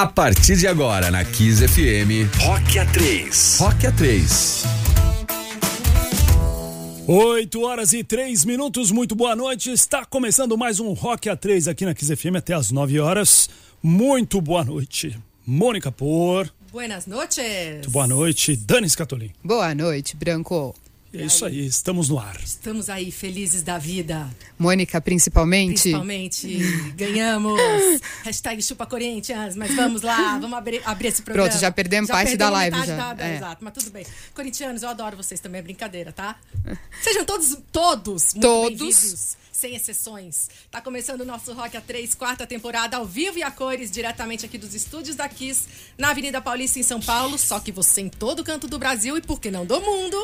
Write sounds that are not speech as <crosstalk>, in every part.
A partir de agora, na Kiss FM, Rock A3. Rock A3. 8 horas e 3 minutos, muito boa noite. Está começando mais um Rock A3 aqui na Kiss FM até as 9 horas. Muito boa noite. Mônica Por. Buenas noches. Muito boa noite, Dani Scatolin. Boa noite, Branco. É isso aí, estamos no ar. Estamos aí, felizes da vida. Mônica, principalmente. Principalmente. Ganhamos. <laughs> Hashtag chupa Corinthians. Mas vamos lá, vamos abrir, abrir esse programa. Pronto, já perdemos já parte da live. Já. Da, é. Exato, mas tudo bem. Corintianos, eu adoro vocês também, é brincadeira, tá? Sejam todos, todos, muito todos. Sem exceções. Tá começando o nosso Rock A3, quarta temporada, ao vivo e a cores, diretamente aqui dos estúdios da Kiss, na Avenida Paulista, em São Paulo. Só que você em todo canto do Brasil e, por que não, do mundo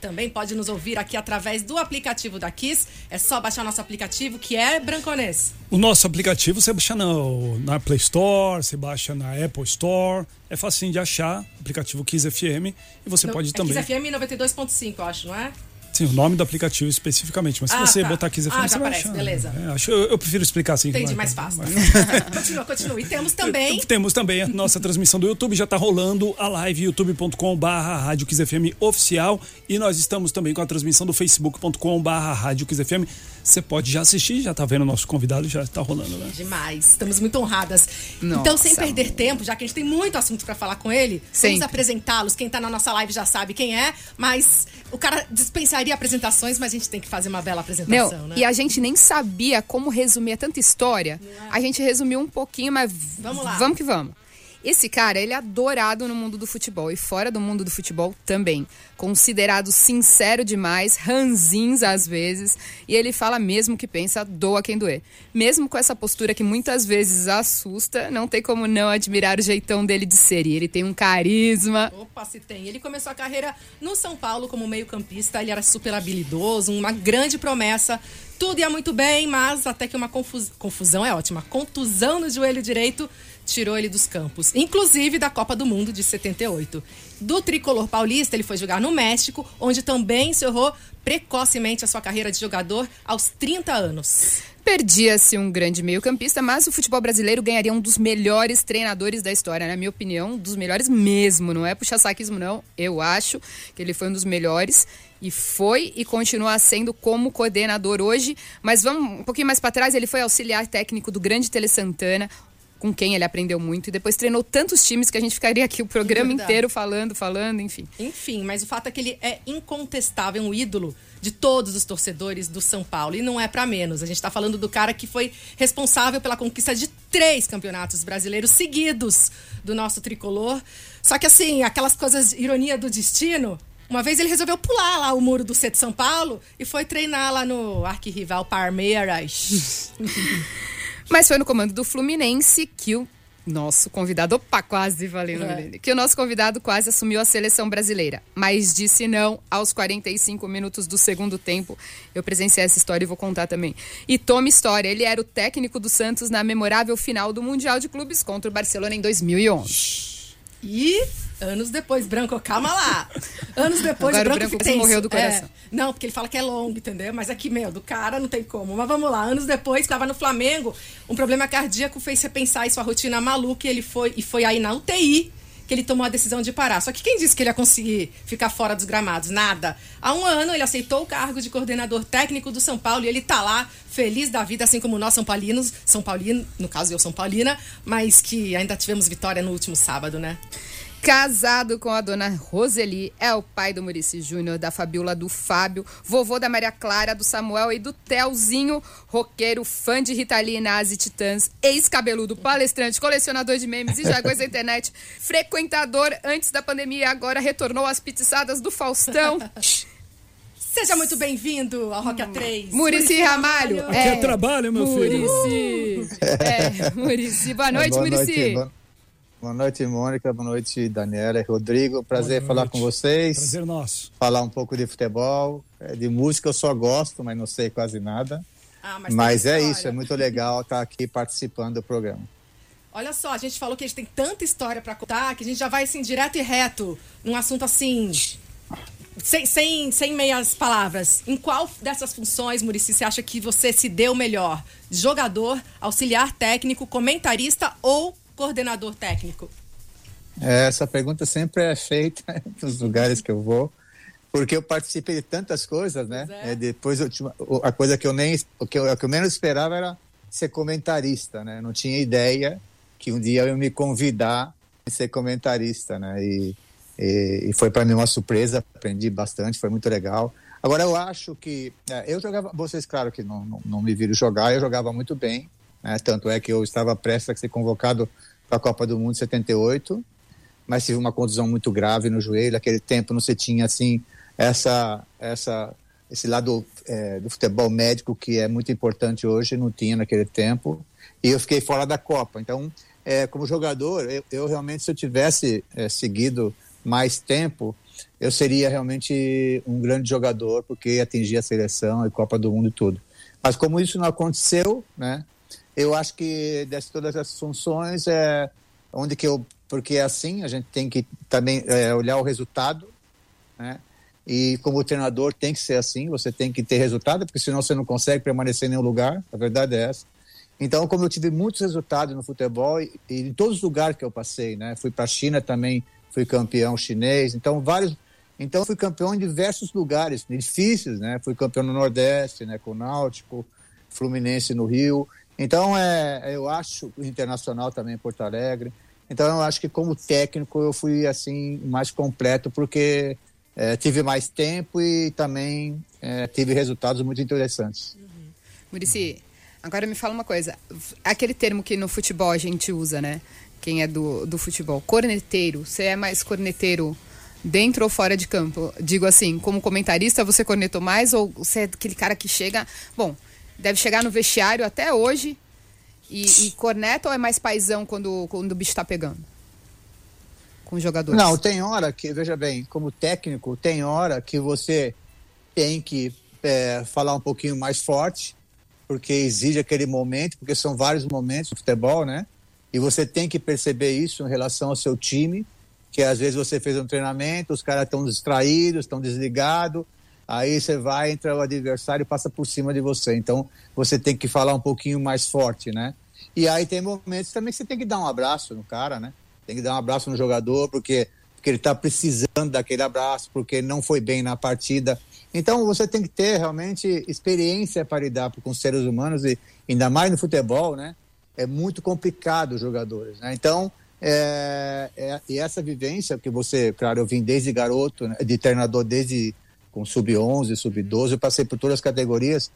também pode nos ouvir aqui através do aplicativo da Kiss. É só baixar nosso aplicativo, que é Branconês. O nosso aplicativo você baixa no, na Play Store, você baixa na Apple Store. É facinho de achar, aplicativo Kiss FM. E você no, pode é também. Kiss FM 92.5, eu acho, não é? Sim, o nome do aplicativo especificamente. Mas ah, se você tá. botar Kiss FM, ah, você vai aparece, achar. beleza. É, acho, eu, eu, prefiro explicar assim. Entendi, mais fácil. <laughs> continua, continua. E temos também... Temos também a nossa transmissão do YouTube. Já está rolando a live youtube.com barra Rádio Kiss FM oficial. E nós estamos também com a transmissão do facebook.com barra Rádio Kiss FM. Você pode já assistir, já tá vendo o nosso convidado, já está rolando, né? Demais. Estamos muito honradas. Nossa, então, sem perder tempo, já que a gente tem muito assunto para falar com ele, Sempre. vamos apresentá-los. Quem está na nossa live já sabe quem é, mas o cara dispensaria apresentações, mas a gente tem que fazer uma bela apresentação, Não, né? E a gente nem sabia como resumir tanta história. É? A gente resumiu um pouquinho, mas vamos lá. Vamos que vamos. Esse cara, ele é adorado no mundo do futebol e fora do mundo do futebol também. Considerado sincero demais, ranzins às vezes, e ele fala mesmo que pensa, doa quem doer. Mesmo com essa postura que muitas vezes assusta, não tem como não admirar o jeitão dele de ser. E ele tem um carisma. Opa, se tem. Ele começou a carreira no São Paulo como meio-campista, ele era super habilidoso, uma grande promessa tudo ia muito bem, mas até que uma confus... confusão é ótima. Contusão no joelho direito tirou ele dos campos, inclusive da Copa do Mundo de 78. Do tricolor paulista, ele foi jogar no México, onde também encerrou precocemente a sua carreira de jogador aos 30 anos. Perdia-se um grande meio-campista, mas o futebol brasileiro ganharia um dos melhores treinadores da história, na minha opinião, um dos melhores mesmo. Não é puxar saquismo, não. Eu acho que ele foi um dos melhores e foi e continua sendo como coordenador hoje. Mas vamos um pouquinho mais para trás, ele foi auxiliar técnico do grande Tele Santana, com quem ele aprendeu muito e depois treinou tantos times que a gente ficaria aqui o programa inteiro falando, falando, enfim. Enfim, mas o fato é que ele é incontestável, um ídolo de todos os torcedores do São Paulo e não é para menos. A gente está falando do cara que foi responsável pela conquista de três campeonatos brasileiros seguidos do nosso tricolor. Só que assim, aquelas coisas ironia do destino, uma vez ele resolveu pular lá o muro do C de São Paulo e foi treinar lá no arquirrival Palmeiras. <laughs> Mas foi no comando do Fluminense que o nosso convidado, opa, quase valendo, é. que o nosso convidado quase assumiu a seleção brasileira, mas disse não aos 45 minutos do segundo tempo. Eu presenciei essa história e vou contar também. E tome história, ele era o técnico do Santos na memorável final do Mundial de Clubes contra o Barcelona em 2011. E anos depois, Branco, calma lá. Anos depois, Agora Branco, o branco morreu do coração. É, não, porque ele fala que é longo, entendeu? Mas aqui, meu, do cara não tem como. Mas vamos lá. Anos depois, estava no Flamengo, um problema cardíaco fez repensar em sua rotina maluca e ele foi, e foi aí na UTI que ele tomou a decisão de parar. Só que quem disse que ele ia conseguir ficar fora dos gramados? Nada. Há um ano ele aceitou o cargo de coordenador técnico do São Paulo e ele tá lá, feliz da vida, assim como nós São Paulinos, São Paulino, no caso eu São Paulina, mas que ainda tivemos vitória no último sábado, né? Casado com a dona Roseli, é o pai do Murici Júnior, da Fabiola, do Fábio, vovô da Maria Clara, do Samuel e do Telzinho, roqueiro, fã de Rita Lee, Nazi Titãs, ex-cabeludo, palestrante, colecionador de memes e jargões da internet, <laughs> frequentador antes da pandemia, agora retornou às pizzadas do Faustão. Seja muito bem-vindo ao Rock A3. Murici Ramalho. Ramalho. É, Aqui é trabalho, meu filho. Murici. É, Murici. Boa noite, Boa Murici. Boa noite, Mônica. Boa noite, Daniela e Rodrigo. Prazer falar com vocês. Prazer nosso. Falar um pouco de futebol. É, de música eu só gosto, mas não sei quase nada. Ah, mas, mas é isso, é muito legal estar aqui participando do programa. Olha só, a gente falou que a gente tem tanta história para contar que a gente já vai assim direto e reto num assunto assim sem, sem, sem meias palavras, em qual dessas funções, Murici, você acha que você se deu melhor? Jogador, auxiliar técnico, comentarista ou coordenador técnico? É, essa pergunta sempre é feita <laughs> nos lugares que eu vou, porque eu participei de tantas coisas, né? É. É, depois eu, a coisa que eu nem o que eu, que eu menos esperava era ser comentarista, né? Não tinha ideia que um dia eu me convidar a ser comentarista, né? E, e, e foi para mim uma surpresa, aprendi bastante, foi muito legal. Agora eu acho que é, eu jogava, vocês claro que não, não, não me viram jogar, eu jogava muito bem, né? Tanto é que eu estava prestes a ser convocado para a Copa do Mundo 78, mas tive uma contusão muito grave no joelho. Naquele tempo não se tinha assim essa essa esse lado é, do futebol médico que é muito importante hoje, não tinha naquele tempo. E eu fiquei fora da Copa. Então, é, como jogador, eu, eu, realmente, se eu tivesse é, seguido mais tempo, eu seria realmente um grande jogador, porque atingia a seleção e Copa do Mundo e tudo. Mas como isso não aconteceu, né? Eu acho que dessas todas as funções é onde que eu porque é assim a gente tem que também é, olhar o resultado, né? E como treinador tem que ser assim, você tem que ter resultado, porque senão você não consegue permanecer em nenhum lugar. A verdade é essa. Então, como eu tive muitos resultados no futebol e, e em todos os lugares que eu passei, né? Fui para a China também, fui campeão chinês. Então, vários então fui campeão em diversos lugares difíceis, né? Fui campeão no Nordeste, né, com o Náutico, Fluminense no Rio. Então, é, eu acho internacional também Porto Alegre. Então, eu acho que como técnico eu fui assim mais completo porque é, tive mais tempo e também é, tive resultados muito interessantes. Uhum. Murici, agora me fala uma coisa. Aquele termo que no futebol a gente usa, né? Quem é do, do futebol, corneteiro. Você é mais corneteiro dentro ou fora de campo? Digo assim, como comentarista você cornetou mais ou você é aquele cara que chega... Bom, deve chegar no vestiário até hoje e, e corneta ou é mais paisão quando, quando o bicho está pegando? Com os jogadores? Não, tem hora que, veja bem, como técnico, tem hora que você tem que é, falar um pouquinho mais forte, porque exige aquele momento, porque são vários momentos no futebol, né? E você tem que perceber isso em relação ao seu time, que às vezes você fez um treinamento, os caras estão distraídos, estão desligados, aí você vai, entra o adversário e passa por cima de você. Então, você tem que falar um pouquinho mais forte, né? E aí tem momentos também que você tem que dar um abraço no cara, né? Tem que dar um abraço no jogador, porque, porque ele está precisando daquele abraço, porque não foi bem na partida. Então, você tem que ter realmente experiência para lidar com seres humanos, e ainda mais no futebol, né? É muito complicado os jogadores, né? Então, é, é, e essa vivência que você, claro, eu vim desde garoto, né, de treinador desde com sub-11, sub-12, eu passei por todas as categorias.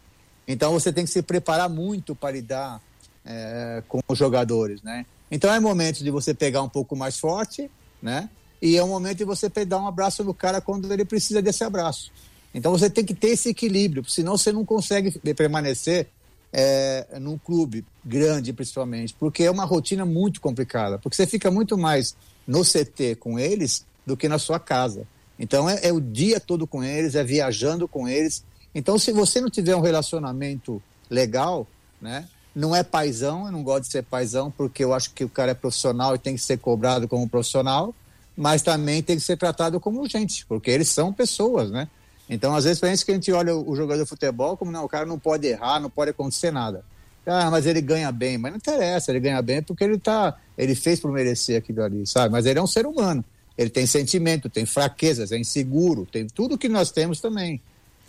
Então você tem que se preparar muito para lidar é, com os jogadores, né? Então é momento de você pegar um pouco mais forte, né? E é um momento de você dar um abraço no cara quando ele precisa desse abraço. Então você tem que ter esse equilíbrio, senão você não consegue permanecer é, num clube grande, principalmente, porque é uma rotina muito complicada, porque você fica muito mais no CT com eles do que na sua casa. Então é, é, o dia todo com eles, é viajando com eles. Então, se você não tiver um relacionamento legal, né? Não é paisão, eu não gosto de ser paisão, porque eu acho que o cara é profissional e tem que ser cobrado como profissional, mas também tem que ser tratado como gente, porque eles são pessoas, né? Então, às vezes, parece que a gente olha o jogador de futebol como não, o cara não pode errar, não pode acontecer nada. Ah, mas ele ganha bem, mas não interessa, ele ganha bem porque ele tá, ele fez por merecer aquilo ali, sabe? Mas ele é um ser humano. Ele tem sentimento, tem fraquezas, é inseguro, tem tudo que nós temos também.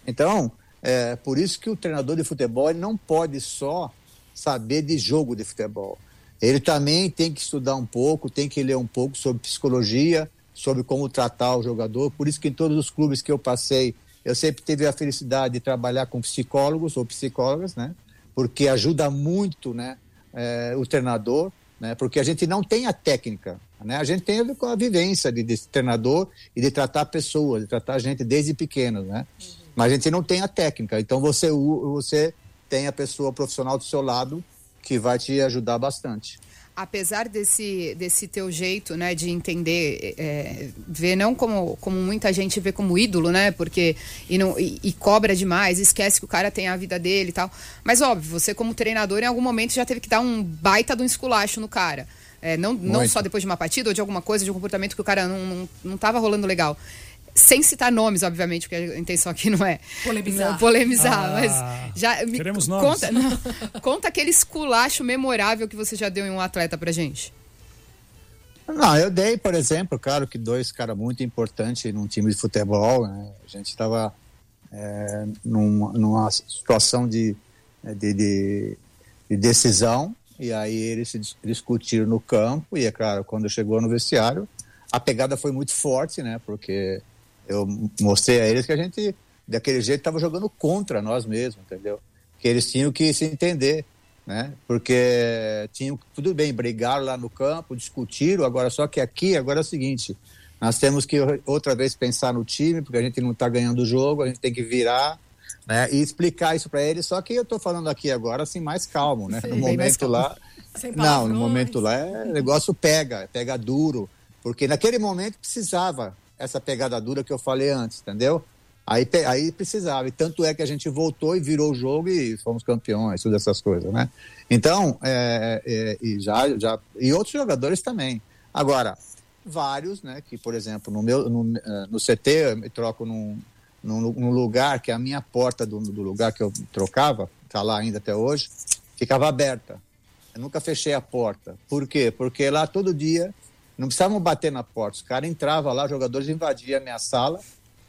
Então, é por isso que o treinador de futebol não pode só saber de jogo de futebol. Ele também tem que estudar um pouco, tem que ler um pouco sobre psicologia, sobre como tratar o jogador. Por isso que em todos os clubes que eu passei, eu sempre tive a felicidade de trabalhar com psicólogos ou psicólogas, né? Porque ajuda muito, né? É, o treinador, né? Porque a gente não tem a técnica. Né? A gente tem a vivência de, de treinador e de tratar pessoas, de tratar a gente desde pequeno, né? Uhum. Mas a gente não tem a técnica. Então você, você tem a pessoa profissional do seu lado que vai te ajudar bastante apesar desse, desse teu jeito, né, de entender, é, ver não como, como muita gente vê como ídolo, né, porque e, não, e, e, cobra demais, esquece que o cara tem a vida dele e tal, mas óbvio, você como treinador em algum momento já teve que dar um baita do um esculacho no cara. É, não, não só depois de uma partida ou de alguma coisa, de um comportamento que o cara não, não, não tava rolando legal. Sem citar nomes, obviamente, porque a intenção aqui não é polemizar, não, polemizar ah, mas já me, queremos nomes. conta, não, conta aquele esculacho memorável que você já deu em um atleta pra gente. Não, eu dei, por exemplo, claro que dois caras muito importantes num time de futebol. Né? A gente estava é, numa, numa situação de, de, de, de, decisão e aí eles se discutiram no campo e é claro, quando chegou no vestiário, a pegada foi muito forte, né? Porque eu mostrei a eles que a gente, daquele jeito, estava jogando contra nós mesmos, entendeu? Que eles tinham que se entender né? Porque tinham tudo bem, brigaram lá no campo, discutiram, agora só que aqui, agora é o seguinte, nós temos que outra vez pensar no time, porque a gente não está ganhando o jogo, a gente tem que virar, né? E explicar isso para eles, só que eu estou falando aqui agora assim mais calmo, né? Sim, no momento lá, <laughs> não, no momento lá, é, o negócio pega, pega duro, porque naquele momento precisava essa pegada dura que eu falei antes, entendeu? Aí, aí precisava. E tanto é que a gente voltou e virou o jogo e fomos campeões, todas essas coisas, né? Então, é, é, e, já, já, e outros jogadores também. Agora, vários, né? Que, por exemplo, no, meu, no, é, no CT eu me troco num, num, lugar que a minha porta do, do lugar que eu trocava, está lá ainda até hoje, ficava aberta. Eu nunca fechei a porta. Por quê? Porque lá todo dia não precisavam bater na porta. Os caras entravam lá, os jogadores invadiam a minha sala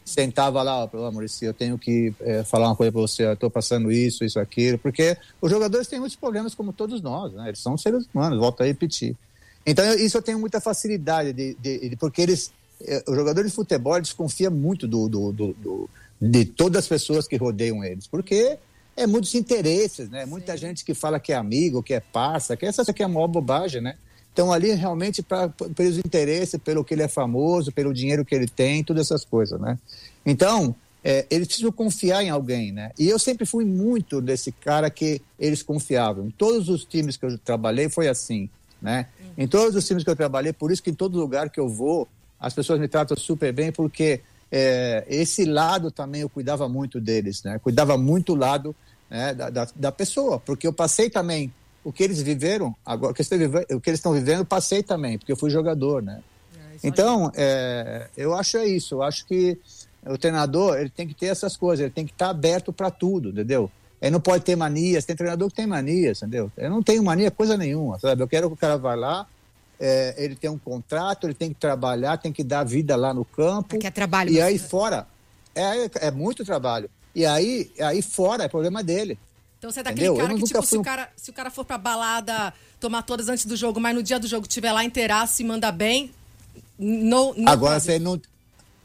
sentava lá, amor de Deus, eu tenho que é, falar uma coisa para você, estou passando isso, isso, aquilo, porque os jogadores têm muitos problemas como todos nós, né? Eles são seres humanos, volto a repetir. Então, isso eu tenho muita facilidade, de, de, de porque eles, o jogador de futebol desconfia muito do, do, do, do, de todas as pessoas que rodeiam eles, porque é muitos interesses, né? Muita Sim. gente que fala que é amigo, que é parça, que essa aqui é a maior bobagem, né? Então, ali realmente pra, pelos interesses, pelo que ele é famoso, pelo dinheiro que ele tem, todas essas coisas, né? Então, é, eles precisam confiar em alguém, né? E eu sempre fui muito desse cara que eles confiavam. Em todos os times que eu trabalhei foi assim, né? Em todos os times que eu trabalhei, por isso que em todo lugar que eu vou, as pessoas me tratam super bem, porque é, esse lado também eu cuidava muito deles, né? Cuidava muito do lado né, da, da, da pessoa, porque eu passei também o que eles viveram, agora, o que eles estão vivendo, passei também, porque eu fui jogador, né? É, então, é, eu acho é isso. Eu acho que o treinador ele tem que ter essas coisas, ele tem que estar aberto para tudo, entendeu? Ele não pode ter manias, tem treinador que tem manias, entendeu? Eu não tenho mania coisa nenhuma, sabe? Eu quero que o cara vá lá, é, ele tem um contrato, ele tem que trabalhar, tem que dar vida lá no campo. Que é trabalho. E aí fora, é, é muito trabalho. E aí, aí fora é problema dele. Então você é daquele Entendeu? cara que, tipo, fui... se, o cara, se o cara for pra balada tomar todas antes do jogo, mas no dia do jogo tiver lá inteiraço e manda bem, não. Agora você não.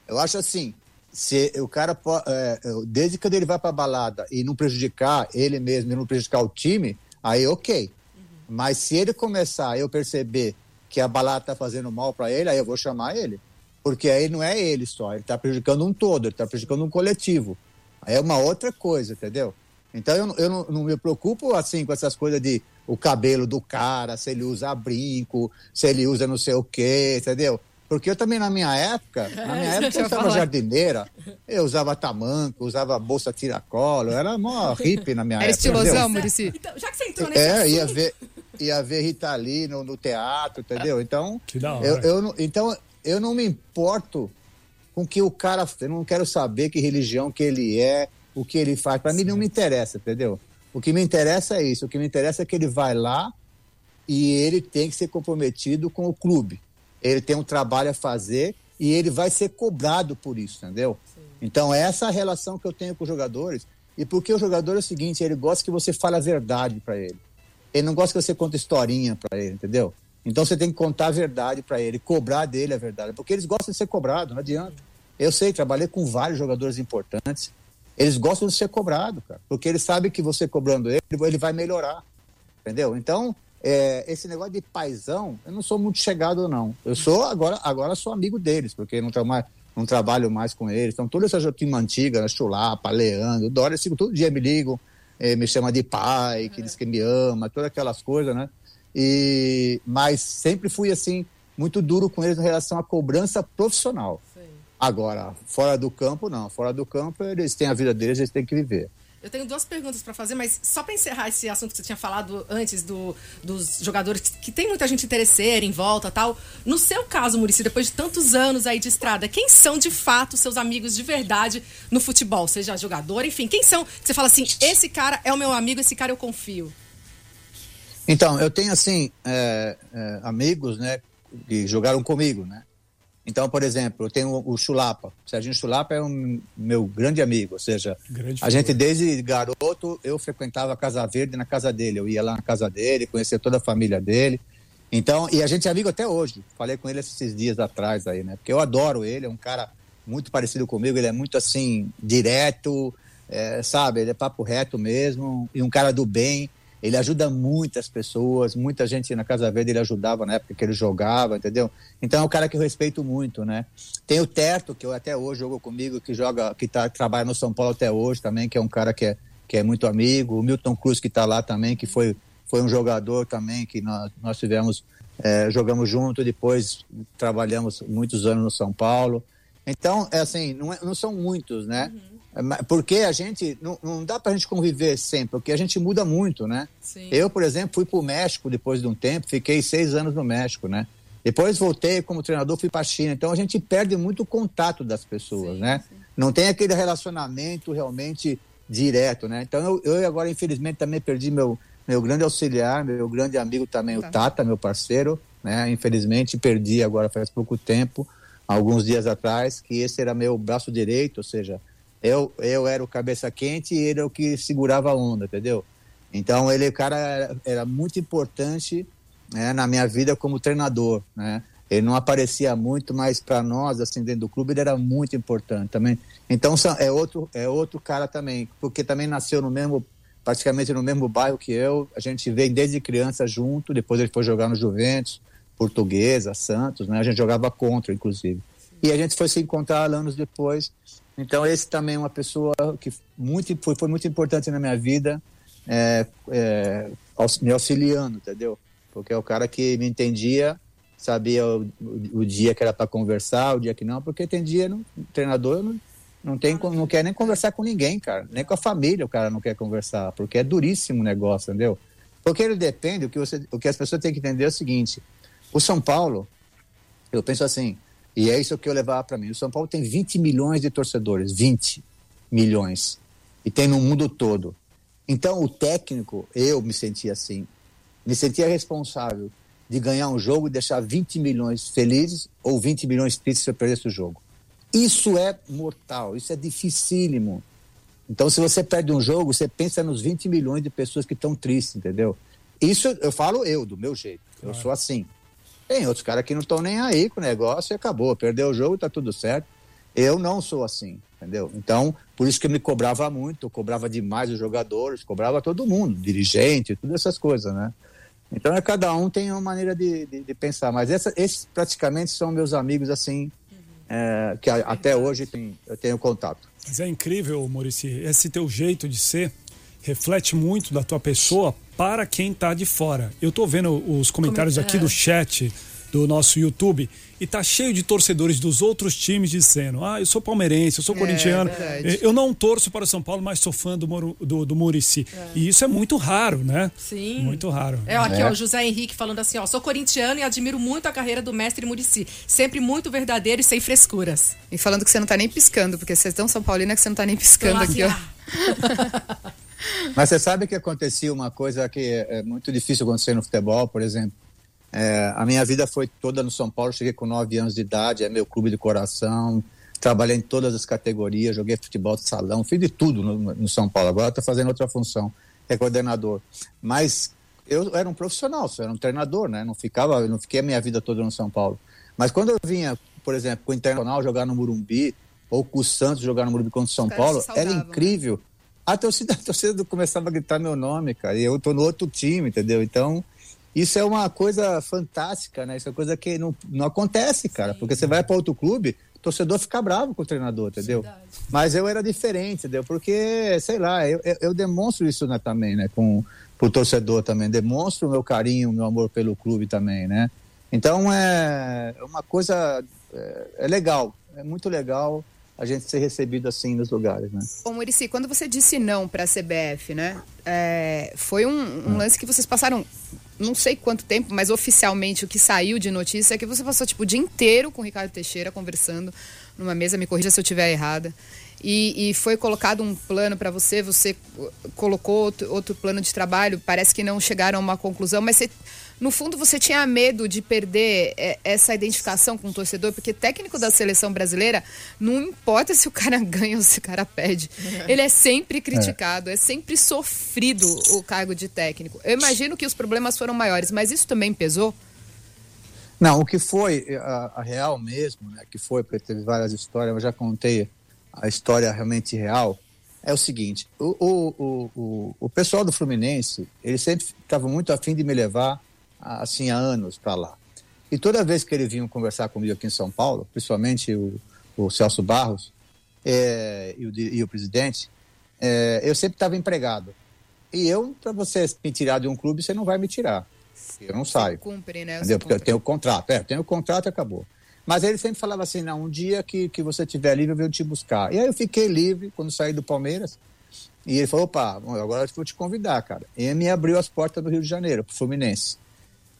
Eu acho assim, se o cara é, desde que ele vai para balada e não prejudicar ele mesmo e não prejudicar o time, aí ok. Uhum. Mas se ele começar eu perceber que a balada tá fazendo mal para ele, aí eu vou chamar ele. Porque aí não é ele só, ele tá prejudicando um todo, ele tá prejudicando um coletivo. Aí é uma outra coisa, entendeu? Então eu, eu não, não, me preocupo assim com essas coisas de o cabelo do cara, se ele usa brinco, se ele usa não sei o quê, entendeu? Porque eu também na minha época, na minha <laughs> época eu usava jardineira, eu usava tamanco, usava bolsa tiracolo, eu era mó hippie na minha era época. Era estilosão, Murici. Então, já que você entrou nesse É, assunto... ia ver, ia ver Rita Lee no, no teatro, entendeu? Então, eu, eu, então, eu não me importo com que o cara, eu não quero saber que religião que ele é, o que ele faz. Para mim não me interessa, entendeu? O que me interessa é isso. O que me interessa é que ele vai lá e ele tem que ser comprometido com o clube. Ele tem um trabalho a fazer e ele vai ser cobrado por isso, entendeu? Sim. Então, essa é a relação que eu tenho com os jogadores. E porque o jogador é o seguinte, ele gosta que você fale a verdade para ele. Ele não gosta que você conte historinha para ele, entendeu? Então você tem que contar a verdade para ele, cobrar dele a verdade, porque eles gostam de ser cobrados, não adianta. Eu sei, trabalhei com vários jogadores importantes eles gostam de ser cobrado, cara, porque eles sabem que você cobrando ele, ele vai melhorar, entendeu? Então, é, esse negócio de paisão, eu não sou muito chegado, não. Eu sou, agora, agora sou amigo deles, porque não, tra não trabalho mais com eles. Então, toda essa turma antiga, né, Chulapa, Leandro, Dória, assim, todo dia me ligam, é, me chama de pai, que diz que me ama, todas aquelas coisas, né? E, mas sempre fui, assim, muito duro com eles em relação à cobrança profissional. Agora, fora do campo, não. Fora do campo, eles têm a vida deles, eles têm que viver. Eu tenho duas perguntas para fazer, mas só para encerrar esse assunto que você tinha falado antes do, dos jogadores que tem muita gente interesseira em volta tal. No seu caso, Murici, depois de tantos anos aí de estrada, quem são de fato seus amigos de verdade no futebol? Seja jogador, enfim, quem são? Você fala assim, esse cara é o meu amigo, esse cara eu confio. Então, eu tenho assim, é, é, amigos, né, que jogaram comigo, né? Então, por exemplo, eu tenho o Chulapa. O Serginho Chulapa é um meu grande amigo, ou seja, grande a gente desde garoto eu frequentava a Casa Verde na casa dele, eu ia lá na casa dele, conhecia toda a família dele. Então, e a gente é amigo até hoje. Falei com ele esses dias atrás aí, né? Porque eu adoro ele, é um cara muito parecido comigo, ele é muito assim, direto, é, sabe? Ele é papo reto mesmo, e um cara do bem. Ele ajuda muitas pessoas, muita gente na Casa Verde ele ajudava na época que ele jogava, entendeu? Então é um cara que eu respeito muito, né? Tem o Terto, que eu até hoje jogo comigo, que joga, que tá, trabalha no São Paulo até hoje também, que é um cara que é, que é muito amigo. O Milton Cruz, que está lá também, que foi, foi um jogador também, que nós, nós tivemos, é, jogamos junto, depois trabalhamos muitos anos no São Paulo. Então, é assim, não, é, não são muitos, né? Uhum. Porque a gente, não, não dá pra gente conviver sempre, porque a gente muda muito, né? Sim. Eu, por exemplo, fui pro México depois de um tempo, fiquei seis anos no México, né? Depois voltei como treinador, fui para a China. Então a gente perde muito o contato das pessoas, sim, né? Sim. Não tem aquele relacionamento realmente direto, né? Então eu, eu agora, infelizmente, também perdi meu, meu grande auxiliar, meu grande amigo também, tá. o Tata, meu parceiro, né? Infelizmente perdi agora faz pouco tempo, alguns dias atrás, que esse era meu braço direito, ou seja, eu, eu era o cabeça quente e ele é o que segurava a onda, entendeu? Então ele, cara, era, era muito importante né, na minha vida como treinador, né? Ele não aparecia muito, mas para nós, assim, dentro do clube, ele era muito importante também. Então é outro, é outro cara também, porque também nasceu no mesmo, praticamente no mesmo bairro que eu. A gente veio desde criança junto, depois ele foi jogar no Juventus, Portuguesa, Santos, né? A gente jogava contra, inclusive. E a gente foi se encontrar anos depois então, esse também é uma pessoa que muito, foi, foi muito importante na minha vida, é, é, me auxiliando, entendeu? Porque é o cara que me entendia, sabia o, o, o dia que era para conversar, o dia que não, porque tem dia, no, o treinador não, não, tem, não quer nem conversar com ninguém, cara. Nem com a família o cara não quer conversar, porque é duríssimo o negócio, entendeu? Porque ele depende, o que, você, o que as pessoas têm que entender é o seguinte: o São Paulo, eu penso assim, e é isso que eu levava para mim. O São Paulo tem 20 milhões de torcedores, 20 milhões. E tem no mundo todo. Então, o técnico, eu me sentia assim, me sentia responsável de ganhar um jogo e deixar 20 milhões felizes ou 20 milhões tristes se eu perdesse o jogo. Isso é mortal, isso é dificílimo. Então, se você perde um jogo, você pensa nos 20 milhões de pessoas que estão tristes, entendeu? Isso eu falo eu, do meu jeito. Eu sou assim. Tem outros caras que não estão nem aí com o negócio e acabou. Perdeu o jogo, tá tudo certo. Eu não sou assim, entendeu? Então, por isso que eu me cobrava muito, eu cobrava demais os jogadores, cobrava todo mundo, dirigente, todas essas coisas, né? Então, é, cada um tem uma maneira de, de, de pensar. Mas essa, esses praticamente são meus amigos, assim, é, que a, até hoje tem, eu tenho contato. Mas é incrível, Maurício, esse teu jeito de ser reflete muito da tua pessoa para quem está de fora. Eu estou vendo os comentários aqui do chat do nosso YouTube e tá cheio de torcedores dos outros times dizendo: Ah, eu sou palmeirense, eu sou é, corintiano, é eu não torço para o São Paulo, mas sou fã do, Moro, do, do Murici. É. E isso é muito raro, né? Sim. Muito raro. É, aqui, é. ó, o José Henrique falando assim: ó, sou corintiano e admiro muito a carreira do mestre Murici. Sempre muito verdadeiro e sem frescuras. E falando que você não tá nem piscando, porque vocês estão São Paulina que você não tá nem piscando aqui, ó. <laughs> Mas você sabe que acontecia uma coisa que é muito difícil acontecer no futebol, por exemplo. É, a minha vida foi toda no São Paulo, cheguei com 9 anos de idade, é meu clube de coração, trabalhei em todas as categorias, joguei futebol de salão, fiz de tudo no, no São Paulo. Agora estou fazendo outra função, é coordenador. Mas eu era um profissional, eu era um treinador, né? Não ficava, não fiquei a minha vida toda no São Paulo. Mas quando eu vinha, por exemplo, com o Internacional jogar no Murumbi, ou com o Santos jogar no Morumbi contra o São Paulo, era né? incrível. A torcida, <laughs> a torcida começava a gritar meu nome, cara, e eu tô no outro time, entendeu? Então, isso é uma coisa fantástica, né? Isso é coisa que não, não acontece, cara, Sim. porque você vai para outro clube, o torcedor fica bravo com o treinador, entendeu? Verdade. Mas eu era diferente, entendeu? Porque, sei lá, eu, eu, eu demonstro isso né, também, né? Com o torcedor também, demonstro o meu carinho, o meu amor pelo clube também, né? Então é uma coisa é, é legal, é muito legal a gente ser recebido assim nos lugares, né? Ô Murici, quando você disse não para a CBF, né? É, foi um, um, lance que vocês passaram não sei quanto tempo, mas oficialmente o que saiu de notícia é que você passou tipo o dia inteiro com o Ricardo Teixeira conversando numa mesa, me corrija se eu estiver errada. E, e, foi colocado um plano para você, você colocou outro, outro, plano de trabalho, parece que não chegaram a uma conclusão, mas você no fundo você tinha medo de perder é, essa identificação com o torcedor, porque técnico da seleção brasileira, não importa se o cara <laughs> ganha ou se o cara perde, ele é sempre criticado, é. é sempre sofrido o cargo de técnico. Eu imagino que os problemas foram maiores, mas isso também pesou? Não, o que foi a, a real mesmo, né, que foi, porque teve várias histórias, eu já contei a história realmente real, é o seguinte, o, o, o, o pessoal do Fluminense, ele sempre estava muito afim de me levar assim há anos para lá. E toda vez que ele vinha conversar comigo aqui em São Paulo, principalmente o, o Celso Barros é, e, o, e, o, presidente, é, eu sempre estava empregado. E eu, para você me tirar de um clube, você não vai me tirar. Eu não saio. Cumpre, né? Entendeu? Porque eu tenho o contrato. É, eu tenho o contrato e acabou. Mas ele sempre falava assim: não, um dia que, que você estiver livre, eu venho te buscar. E aí eu fiquei livre quando saí do Palmeiras. E ele falou: opa, agora eu vou te convidar, cara. E me abriu as portas do Rio de Janeiro, pro Fluminense.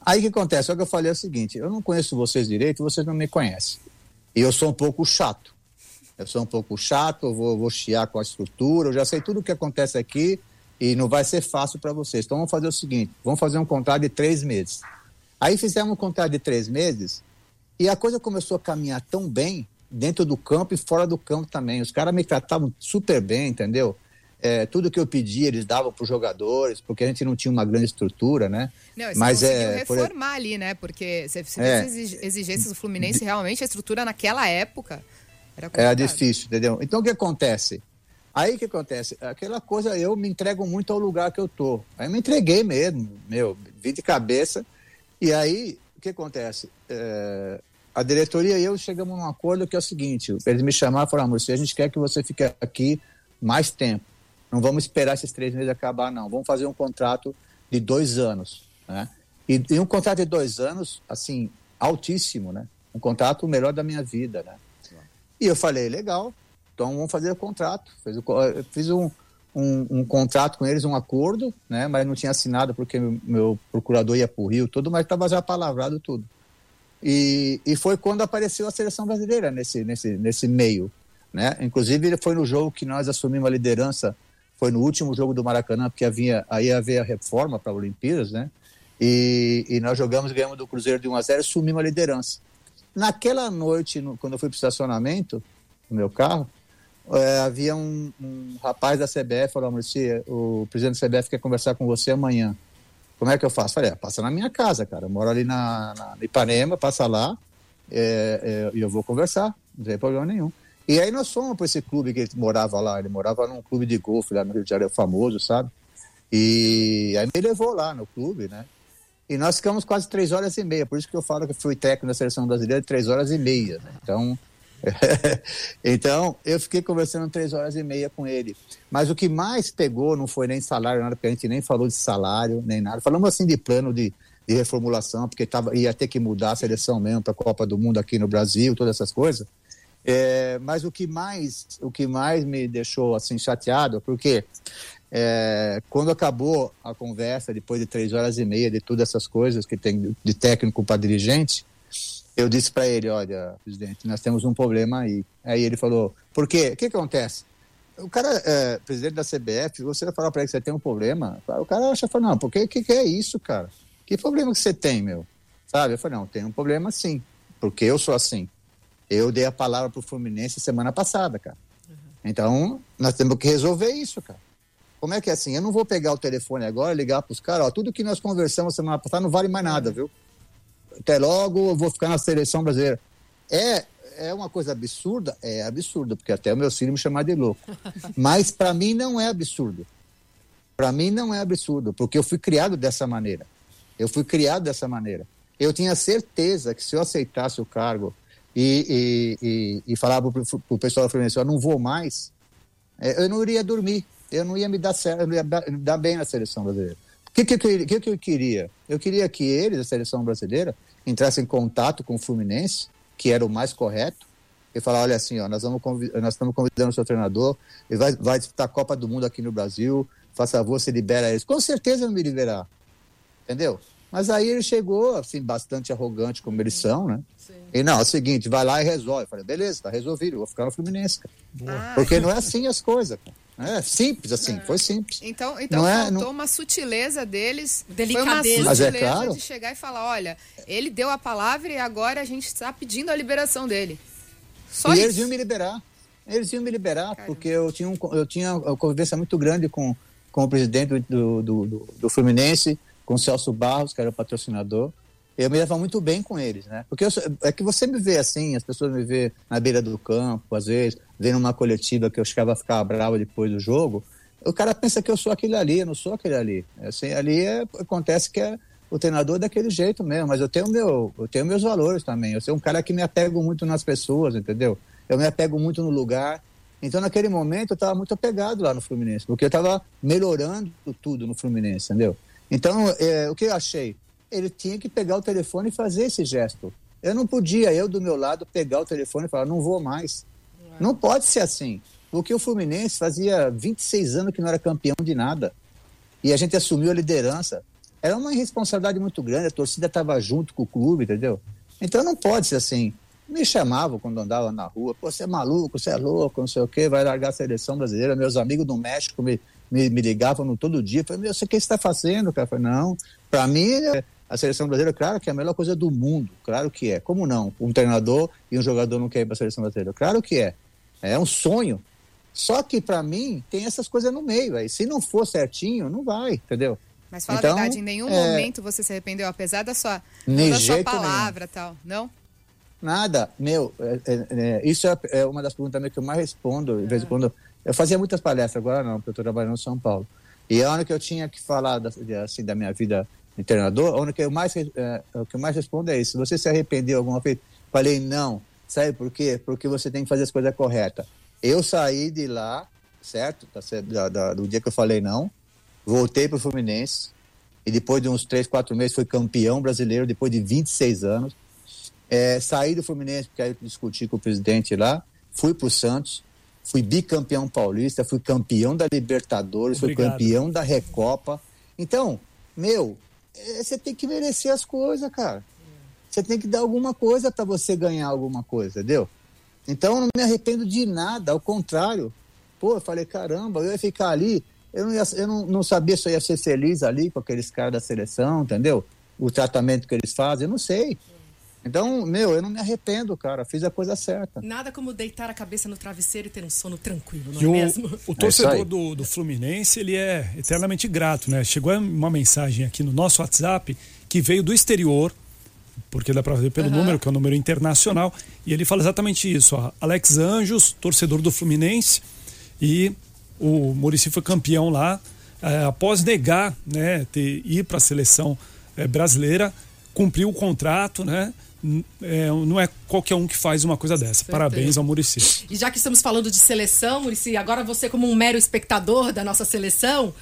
Aí o que acontece? O que eu falei é o seguinte: eu não conheço vocês direito, vocês não me conhecem. E eu sou um pouco chato. Eu sou um pouco chato, eu vou, vou chiar com a estrutura, eu já sei tudo o que acontece aqui e não vai ser fácil para vocês. Então vamos fazer o seguinte: vamos fazer um contrato de três meses. Aí fizemos um contrato de três meses e a coisa começou a caminhar tão bem dentro do campo e fora do campo também. Os caras me tratavam super bem, entendeu? É, tudo que eu pedia eles davam para os jogadores, porque a gente não tinha uma grande estrutura, né? Não, Mas é reformar por... ali, né? Porque se você é, exigências do Fluminense, realmente a estrutura naquela época era Era difícil, entendeu? Então o que acontece? Aí o que acontece? Aquela coisa, eu me entrego muito ao lugar que eu tô. Aí eu me entreguei mesmo, meu, vi de cabeça. E aí, o que acontece? É, a diretoria e eu chegamos num acordo que é o seguinte: eles me chamaram e falaram, Maurício, a gente quer que você fique aqui mais tempo. Não vamos esperar esses três meses acabar, não. Vamos fazer um contrato de dois anos, né? E, e um contrato de dois anos, assim, altíssimo, né? Um contrato melhor da minha vida, né? E eu falei, legal, então vamos fazer o contrato. Fiz, o, fiz um, um, um, contrato com eles, um acordo, né? Mas não tinha assinado porque meu, meu procurador ia para o Rio, tudo, mas estava já palavrado tudo. E, e foi quando apareceu a seleção brasileira nesse, nesse, nesse meio, né? Inclusive foi no jogo que nós assumimos a liderança foi no último jogo do Maracanã, porque havia, aí havia a reforma para Olimpíadas, né? E, e, nós jogamos, ganhamos do Cruzeiro de 1 a 0 e sumimos a liderança. Naquela noite, no, quando eu fui para o estacionamento, no meu carro, é, havia um, um, rapaz da CBF, falou, Maurício, o presidente da CBF quer conversar com você amanhã. Como é que eu faço? Falei, ah, passa na minha casa, cara. Eu moro ali na, na Ipanema, passa lá é, é, e eu vou conversar, não tem problema nenhum. E aí nós fomos para esse clube que ele morava lá, ele morava num clube de golfe lá no Rio de Janeiro, famoso, sabe? E aí me levou lá no clube, né? E nós ficamos quase três horas e meia, por isso que eu falo que fui técnico da seleção brasileira três horas e meia, né? Então, <laughs> então eu fiquei conversando três horas e meia com ele. Mas o que mais pegou não foi nem salário, nada, porque a gente nem falou de salário, nem nada. Falamos assim de plano de, de reformulação, porque tava, ia ter que mudar a seleção mesmo para a Copa do Mundo aqui no Brasil, todas essas coisas. É, mas o que mais o que mais me deixou assim chateado porque é, quando acabou a conversa depois de três horas e meia de todas essas coisas que tem de técnico para dirigente eu disse para ele olha presidente nós temos um problema aí. Aí ele falou por quê? O que, que acontece? O cara é, presidente da CBF você vai falar para ele que você tem um problema? O cara acha fala não porque que, que é isso cara? Que problema que você tem meu? Sabe? Eu falei não tem um problema sim porque eu sou assim eu dei a palavra para o Fluminense semana passada, cara. Uhum. Então, nós temos que resolver isso, cara. Como é que é assim? Eu não vou pegar o telefone agora, ligar para os caras, ó, tudo que nós conversamos semana passada não vale mais nada, viu? Até logo, eu vou ficar na seleção brasileira. É, é uma coisa absurda? É absurda, porque até o meu filho me chamar de louco. <laughs> Mas para mim não é absurdo. Para mim não é absurdo, porque eu fui criado dessa maneira. Eu fui criado dessa maneira. Eu tinha certeza que se eu aceitasse o cargo e, e, e, e falava para o pessoal Fluminense, eu não vou mais, é, eu não iria dormir, eu não ia me dar, certo, não ia dar bem na seleção brasileira. O que, que, que, que eu queria? Eu queria que eles, a seleção brasileira, entrassem em contato com o Fluminense, que era o mais correto, e falar, olha assim, ó, nós, vamos nós estamos convidando o seu treinador, ele vai, vai disputar a Copa do Mundo aqui no Brasil, faça favor, você libera eles. Com certeza eu me liberar, entendeu? Mas aí ele chegou, assim, bastante arrogante como eles são, né? Sim. E não, é o seguinte, vai lá e resolve. Eu falei, beleza, tá resolvido, eu vou ficar no Fluminense, cara. Ah. Porque não é assim as coisas, cara. É simples assim, é. foi simples. Então, então não é, faltou é, não... uma sutileza deles, delicadeza. Foi uma Mas é claro. de chegar e falar, olha, ele deu a palavra e agora a gente está pedindo a liberação dele. Só e isso. eles iam me liberar. Eles iam me liberar, Caramba. porque eu tinha, um, eu tinha uma convivência muito grande com, com o presidente do, do, do, do Fluminense, com o Celso Barros, que era o patrocinador eu me levava muito bem com eles, né? Porque eu, é que você me vê assim, as pessoas me vê na beira do campo, às vezes, vendo uma coletiva que eu chegava a ficar bravo depois do jogo, o cara pensa que eu sou aquele ali, eu não sou aquele ali. Assim, ali é, acontece que é o treinador daquele jeito mesmo, mas eu tenho meu, eu tenho meus valores também. Eu sou um cara que me apego muito nas pessoas, entendeu? Eu me apego muito no lugar. Então, naquele momento, eu estava muito apegado lá no Fluminense, porque eu estava melhorando tudo no Fluminense, entendeu? Então, é, o que eu achei? ele tinha que pegar o telefone e fazer esse gesto. Eu não podia, eu do meu lado, pegar o telefone e falar, não vou mais. Não pode ser assim. Porque o Fluminense fazia 26 anos que não era campeão de nada. E a gente assumiu a liderança. Era uma irresponsabilidade muito grande, a torcida estava junto com o clube, entendeu? Então não pode ser assim. Me chamavam quando andava na rua, Pô, você é maluco, você é louco, não sei o quê, vai largar a seleção brasileira. Meus amigos do México me, me, me ligavam todo dia. Falei, meu, você o que você está fazendo, cara? Falei, não, para mim a seleção brasileira, claro que é a melhor coisa do mundo, claro que é. Como não? Um treinador e um jogador não querem ir para a seleção brasileira? Claro que é. É um sonho. Só que para mim tem essas coisas no meio. Aí se não for certinho, não vai, entendeu? Mas fala então, a verdade, em nenhum é... momento você se arrependeu, apesar da sua, da sua palavra nenhum. tal, não? Nada, meu, é, é, é, isso é, é, uma das perguntas que eu mais respondo, de vez em quando. Eu fazia muitas palestras, agora não, porque eu estou trabalhando em São Paulo. E a hora que eu tinha que falar da, assim, da minha vida de treinador, a única que eu mais, é, o que eu mais respondo é isso. Você se arrependeu alguma vez? Falei, não. Sabe por quê? Porque você tem que fazer as coisas corretas. Eu saí de lá, certo? Tá da, da, do dia que eu falei não, voltei para o Fluminense, e depois de uns 3, 4 meses fui campeão brasileiro, depois de 26 anos. É, saí do Fluminense, porque aí eu discuti com o presidente lá, fui para o Santos, fui bicampeão paulista, fui campeão da Libertadores, Obrigado. fui campeão da Recopa. Então, meu, é, você tem que merecer as coisas, cara. Você tem que dar alguma coisa para você ganhar alguma coisa, entendeu? Então eu não me arrependo de nada, ao contrário. Pô, eu falei, caramba, eu ia ficar ali, eu não, ia, eu não, não sabia se eu ia ser feliz ali com aqueles caras da seleção, entendeu? O tratamento que eles fazem, eu não sei. Então, meu, eu não me arrependo, cara. Fiz a coisa certa. Nada como deitar a cabeça no travesseiro e ter um sono tranquilo, não é mesmo? O torcedor é do, do Fluminense, ele é eternamente grato, né? Chegou uma mensagem aqui no nosso WhatsApp que veio do exterior, porque dá pra ver pelo uhum. número, que é um número internacional, e ele fala exatamente isso. Ó. Alex Anjos, torcedor do Fluminense, e o Murici foi campeão lá, é, após negar né, ter, ir para a seleção é, brasileira, cumpriu o contrato, né? É, não é qualquer um que faz uma coisa dessa. Certeza. Parabéns ao Murici. E já que estamos falando de seleção, Murici, agora você como um mero espectador da nossa seleção,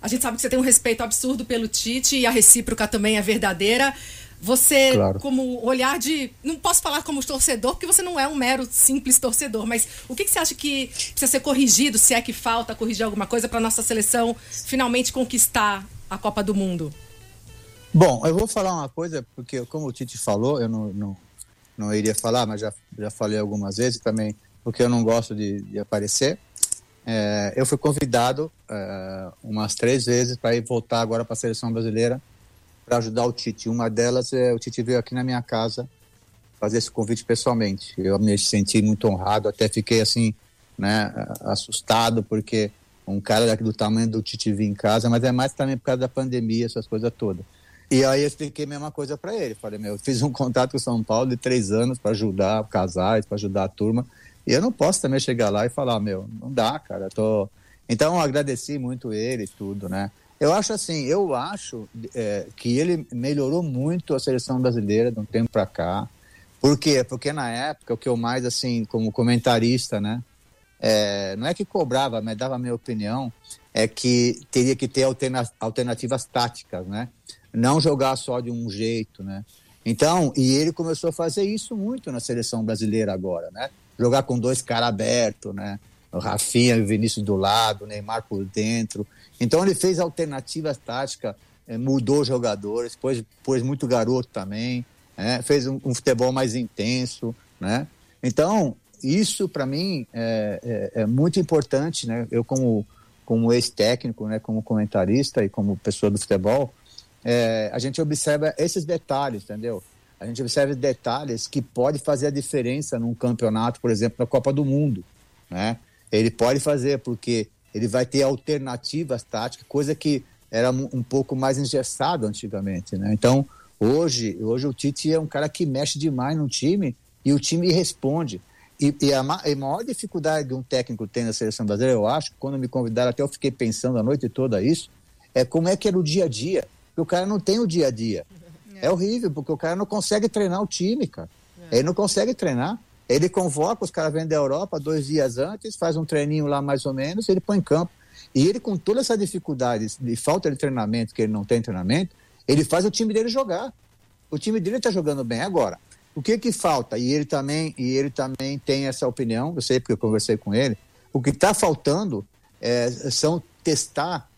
a gente sabe que você tem um respeito absurdo pelo Tite e a recíproca também é verdadeira. Você, claro. como olhar de. Não posso falar como torcedor, porque você não é um mero simples torcedor, mas o que, que você acha que precisa ser corrigido, se é que falta corrigir alguma coisa para nossa seleção finalmente conquistar a Copa do Mundo? Bom, eu vou falar uma coisa, porque como o Tite falou, eu não, não, não iria falar, mas já, já falei algumas vezes também, porque eu não gosto de, de aparecer. É, eu fui convidado é, umas três vezes para ir voltar agora para a seleção brasileira para ajudar o Tite. Uma delas, é, o Tite veio aqui na minha casa fazer esse convite pessoalmente. Eu me senti muito honrado, até fiquei assim, né, assustado, porque um cara do tamanho do Tite vir em casa, mas é mais também por causa da pandemia, essas coisas todas. E aí eu expliquei a mesma coisa para ele. Falei, meu, eu fiz um contrato com São Paulo de três anos para ajudar casais, para ajudar a turma. E eu não posso também chegar lá e falar, meu, não dá, cara. Tô... Então eu agradeci muito ele e tudo, né? Eu acho assim, eu acho é, que ele melhorou muito a seleção brasileira de um tempo para cá. Por quê? Porque na época, o que eu mais, assim, como comentarista, né? É, não é que cobrava, mas dava a minha opinião, é que teria que ter alterna alternativas táticas, né? Não jogar só de um jeito, né? Então, e ele começou a fazer isso muito na seleção brasileira agora, né? Jogar com dois caras abertos, né? O Rafinha e o Vinícius do lado, o Neymar por dentro. Então ele fez alternativas táticas, eh, mudou jogadores, pôs, pôs muito garoto também, né? fez um, um, futebol mais intenso, né? Então, isso para mim é, é, é, muito importante, né? Eu como como ex-técnico, né? Como comentarista e como pessoa do futebol, é, a gente observa esses detalhes, entendeu? A gente observa detalhes que pode fazer a diferença num campeonato, por exemplo, na Copa do Mundo, né? Ele pode fazer porque ele vai ter alternativas táticas, coisa que era um pouco mais engessado antigamente, né? Então, hoje, hoje o Tite é um cara que mexe demais no time e o time responde. E, e a, a, maior dificuldade que um técnico tem na seleção brasileira, eu acho, quando me convidaram, até eu fiquei pensando a noite toda isso, é como é que era o dia a dia. Porque o cara não tem o dia a dia. É, é horrível, porque o cara não consegue treinar o time, cara. É. Ele não consegue treinar. Ele convoca, os caras vêm da Europa dois dias antes, faz um treininho lá mais ou menos, ele põe em campo. E ele, com toda essa dificuldade de falta de treinamento, que ele não tem treinamento, ele faz o time dele jogar. O time dele está jogando bem. Agora, o que que falta? E ele também, e ele também tem essa opinião, eu sei porque eu conversei com ele. O que está faltando é, são testar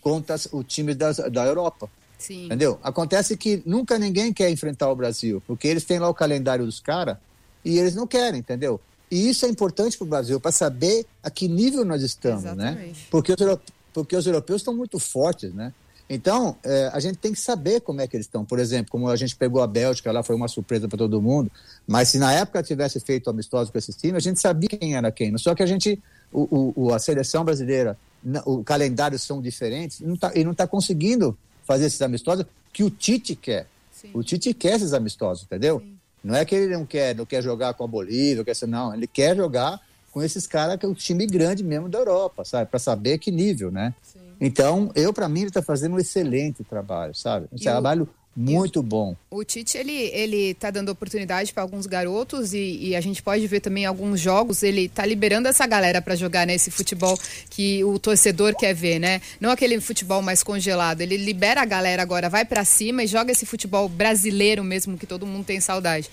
contra o time das, da Europa. Sim. Entendeu? Acontece que nunca ninguém quer enfrentar o Brasil, porque eles têm lá o calendário dos caras e eles não querem, entendeu? E isso é importante para o Brasil, para saber a que nível nós estamos, né? Exatamente. né? Porque os, porque os europeus estão muito fortes, né? Então, é, a gente tem que saber como é que eles estão. Por exemplo, como a gente pegou a Bélgica, lá foi uma surpresa para todo mundo, mas se na época tivesse feito amistoso com esses times, a gente sabia quem era quem. Só que a gente, o, o a seleção brasileira, o calendário são diferentes, não tá, e não está conseguindo fazer esses amistosos que o Tite quer. Sim. O Tite quer esses amistosos, entendeu? Sim. Não é que ele não quer, não quer jogar com a Bolívia, quer, não, ele quer jogar com esses caras que é o time grande mesmo da Europa, sabe? Para saber que nível, né? Sim. Então, eu para mim ele está fazendo um excelente trabalho, sabe? Um e trabalho o... Muito bom. O Tite, ele, ele tá dando oportunidade para alguns garotos e, e, a gente pode ver também alguns jogos, ele tá liberando essa galera para jogar nesse né, futebol que o torcedor quer ver, né? Não aquele futebol mais congelado. Ele libera a galera agora, vai para cima e joga esse futebol brasileiro mesmo que todo mundo tem saudade.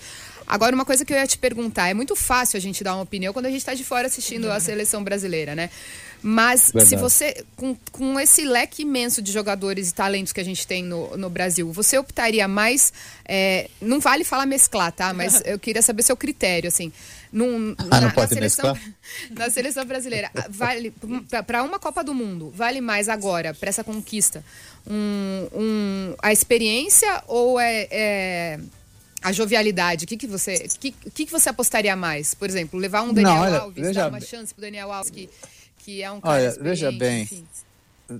Agora, uma coisa que eu ia te perguntar, é muito fácil a gente dar uma opinião quando a gente está de fora assistindo a seleção brasileira, né? Mas Verdade. se você, com, com esse leque imenso de jogadores e talentos que a gente tem no, no Brasil, você optaria mais. É, não vale falar mesclar, tá? Mas <laughs> eu queria saber seu critério, assim. Num, ah, na, na, seleção, <laughs> na seleção brasileira, vale para uma Copa do Mundo, vale mais agora, para essa conquista, um, um, a experiência ou é, é a jovialidade, o que, que você que, que, que você apostaria mais? Por exemplo, levar um Daniel Não, olha, Alves, dar uma chance pro Daniel Alves, que, que é um cara Olha, veja bem, enfim.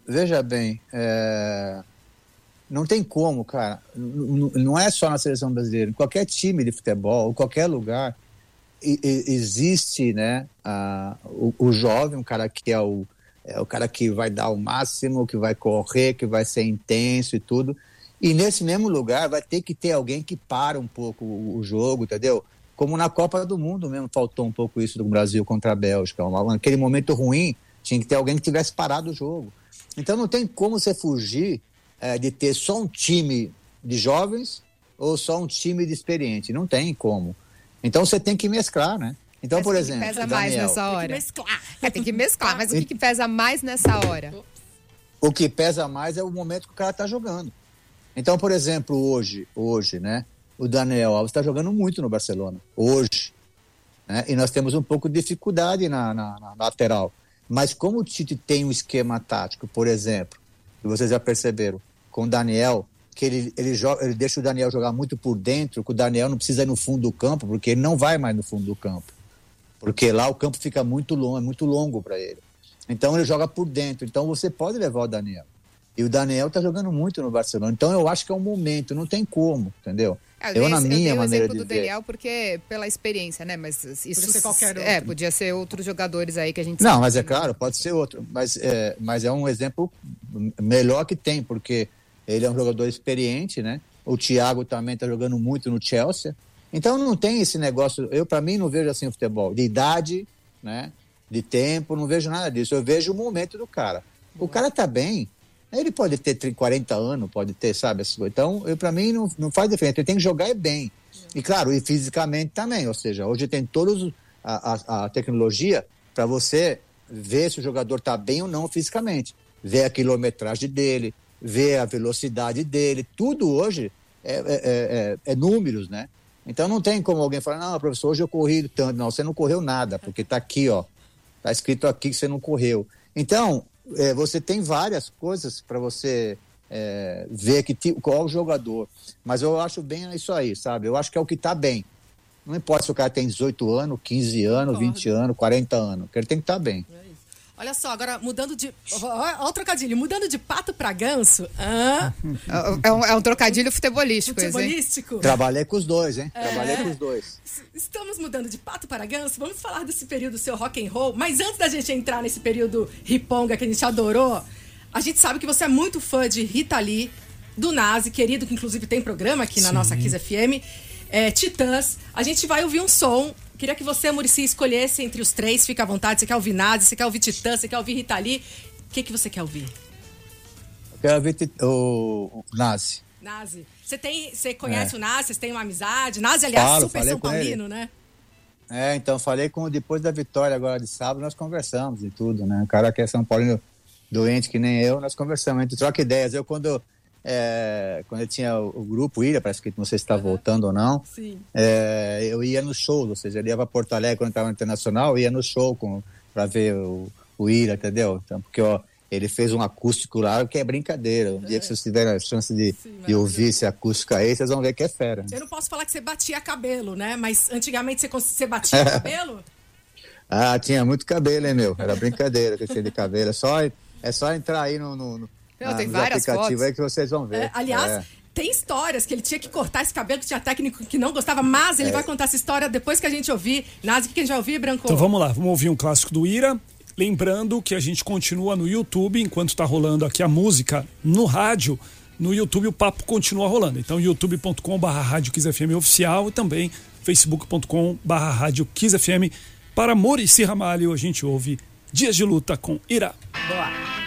veja bem, é... não tem como, cara, não é só na seleção brasileira, em qualquer time de futebol, qualquer lugar, existe, né, a, o, o jovem, um cara que é o, é o cara que vai dar o máximo, que vai correr, que vai ser intenso e tudo, e nesse mesmo lugar vai ter que ter alguém que para um pouco o jogo, entendeu? Como na Copa do Mundo mesmo faltou um pouco isso do Brasil contra a Bélgica. Naquele momento ruim, tinha que ter alguém que tivesse parado o jogo. Então não tem como você fugir é, de ter só um time de jovens ou só um time de experiente. Não tem como. Então você tem que mesclar, né? Então, mas por exemplo. pesa Daniel, mais nessa hora. Tem que mesclar. É, tem que mesclar, mas o que, que <laughs> pesa mais nessa hora? O que pesa mais é o momento que o cara está jogando. Então, por exemplo, hoje, hoje, né, o Daniel Alves está jogando muito no Barcelona, hoje. Né, e nós temos um pouco de dificuldade na, na, na lateral. Mas como o Tite tem um esquema tático, por exemplo, que vocês já perceberam, com o Daniel, que ele, ele, joga, ele deixa o Daniel jogar muito por dentro, que o Daniel não precisa ir no fundo do campo, porque ele não vai mais no fundo do campo. Porque lá o campo fica muito longo, é muito longo para ele. Então ele joga por dentro. Então você pode levar o Daniel. E o Daniel tá jogando muito no Barcelona. Então eu acho que é um momento, não tem como, entendeu? É, eu, eu, na minha eu maneira exemplo de do ver. Daniel porque pela experiência, né? Mas isso podia ser qualquer outro. É, podia ser outros jogadores aí que a gente Não, mas é claro, pode ser outro, mas é, mas é um exemplo melhor que tem, porque ele é um jogador experiente, né? O Thiago também tá jogando muito no Chelsea. Então não tem esse negócio, eu para mim não vejo assim o futebol, de idade, né? De tempo, não vejo nada disso. Eu vejo o momento do cara. O cara tá bem, ele pode ter 40 anos, pode ter, sabe? Então, para mim, não, não faz diferença. Ele tem que jogar bem. E, claro, e fisicamente também. Ou seja, hoje tem todos a, a, a tecnologia para você ver se o jogador está bem ou não fisicamente. Ver a quilometragem dele, ver a velocidade dele. Tudo hoje é, é, é, é números, né? Então não tem como alguém falar, não, professor, hoje eu corri tanto. Não, você não correu nada, porque está aqui, ó. Está escrito aqui que você não correu. Então, é, você tem várias coisas para você é, ver que, qual o jogador. Mas eu acho bem isso aí, sabe? Eu acho que é o que está bem. Não importa se o cara tem 18 anos, 15 anos, 20 anos, 40 anos, que ele tem que estar tá bem. É Olha só, agora mudando de. Olha o trocadilho, mudando de pato para ganso. Ah. <laughs> É, um, é um trocadilho futebolístico. Futebolístico. Esse, Trabalhei com os dois, hein? É. Trabalhei com os dois. Estamos mudando de pato para ganso. Vamos falar desse período seu rock and roll. Mas antes da gente entrar nesse período riponga que a gente adorou, a gente sabe que você é muito fã de Rita Lee, do Nazi, querido, que inclusive tem programa aqui na Sim. nossa Kiss FM. É, Titãs. A gente vai ouvir um som Queria que você, Murici, escolhesse entre os três. Fica à vontade. Você quer ouvir Nazi, você quer ouvir Titã, você quer ouvir Rita Lee. O que, que você quer ouvir? Eu quero ouvir o, o Nazi. Nazi. Você, tem, você conhece é. o Nazi? Vocês têm uma amizade? Nazi, aliás, Falo, super São Paulino, né? É, então, falei com depois da vitória agora de sábado, nós conversamos e tudo, né? O cara que é São Paulino doente que nem eu, nós conversamos, a gente troca ideias. Eu, quando é, quando eu tinha o, o, grupo Ilha, parece que não sei se está uhum. voltando ou não, é, eu ia no show, ou seja, eu ia para Porto Alegre quando estava no Internacional, eu ia no show para ver o, o Ilha, entendeu? Então, porque ó, ele fez um acústico lá que é brincadeira. Um dia que vocês tiverem a chance de, Sim, de ouvir esse acústico aí, vocês vão ver que é fera. Eu não posso falar que você batia cabelo, né? Mas antigamente você, você batia <laughs> cabelo? ah, tinha muito cabelo, hein, meu? Era brincadeira que tinha de cabelo. É só, é só entrar aí no, no não, ah, tem várias fotos. aí que vocês vão ver. É, aliás, é. tem histórias que ele tinha que cortar esse cabelo, que tinha técnico que não gostava, mas ele é. vai contar essa história depois que a gente ouvir. Nazi, o que a gente vai ouvir, Branco? Então vamos lá, vamos ouvir um clássico do Ira. Lembrando que a gente continua no YouTube, enquanto está rolando aqui a música no rádio. No YouTube o papo continua rolando. Então, youtube.com.br Rádio FM Oficial e também facebook.com.br Rádio FM. Para Morici Ramalho, a gente ouve Dias de Luta com Ira. Boa.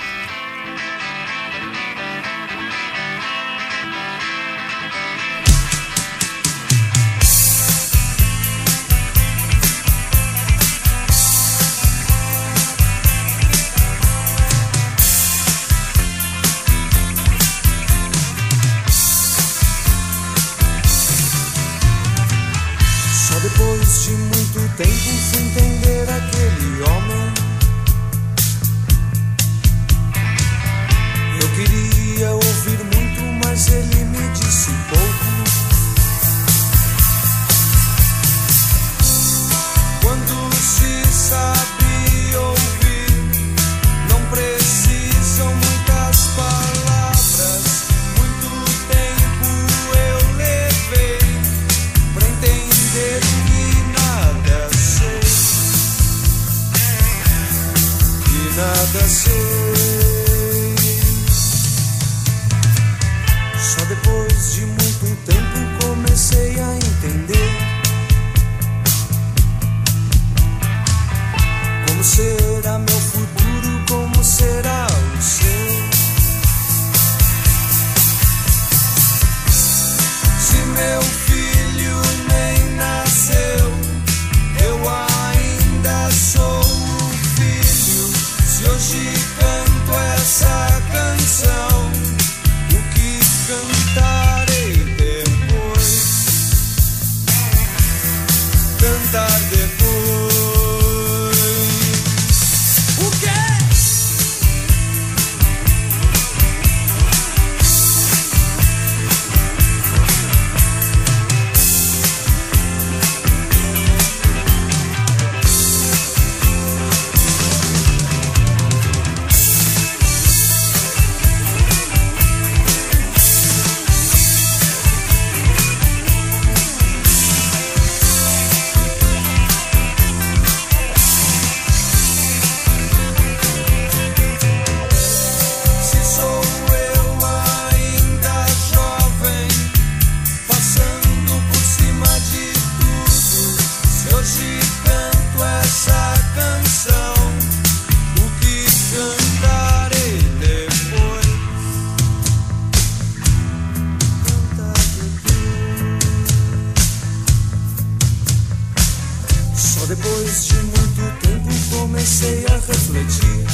Só depois de muito tempo comecei a refletir.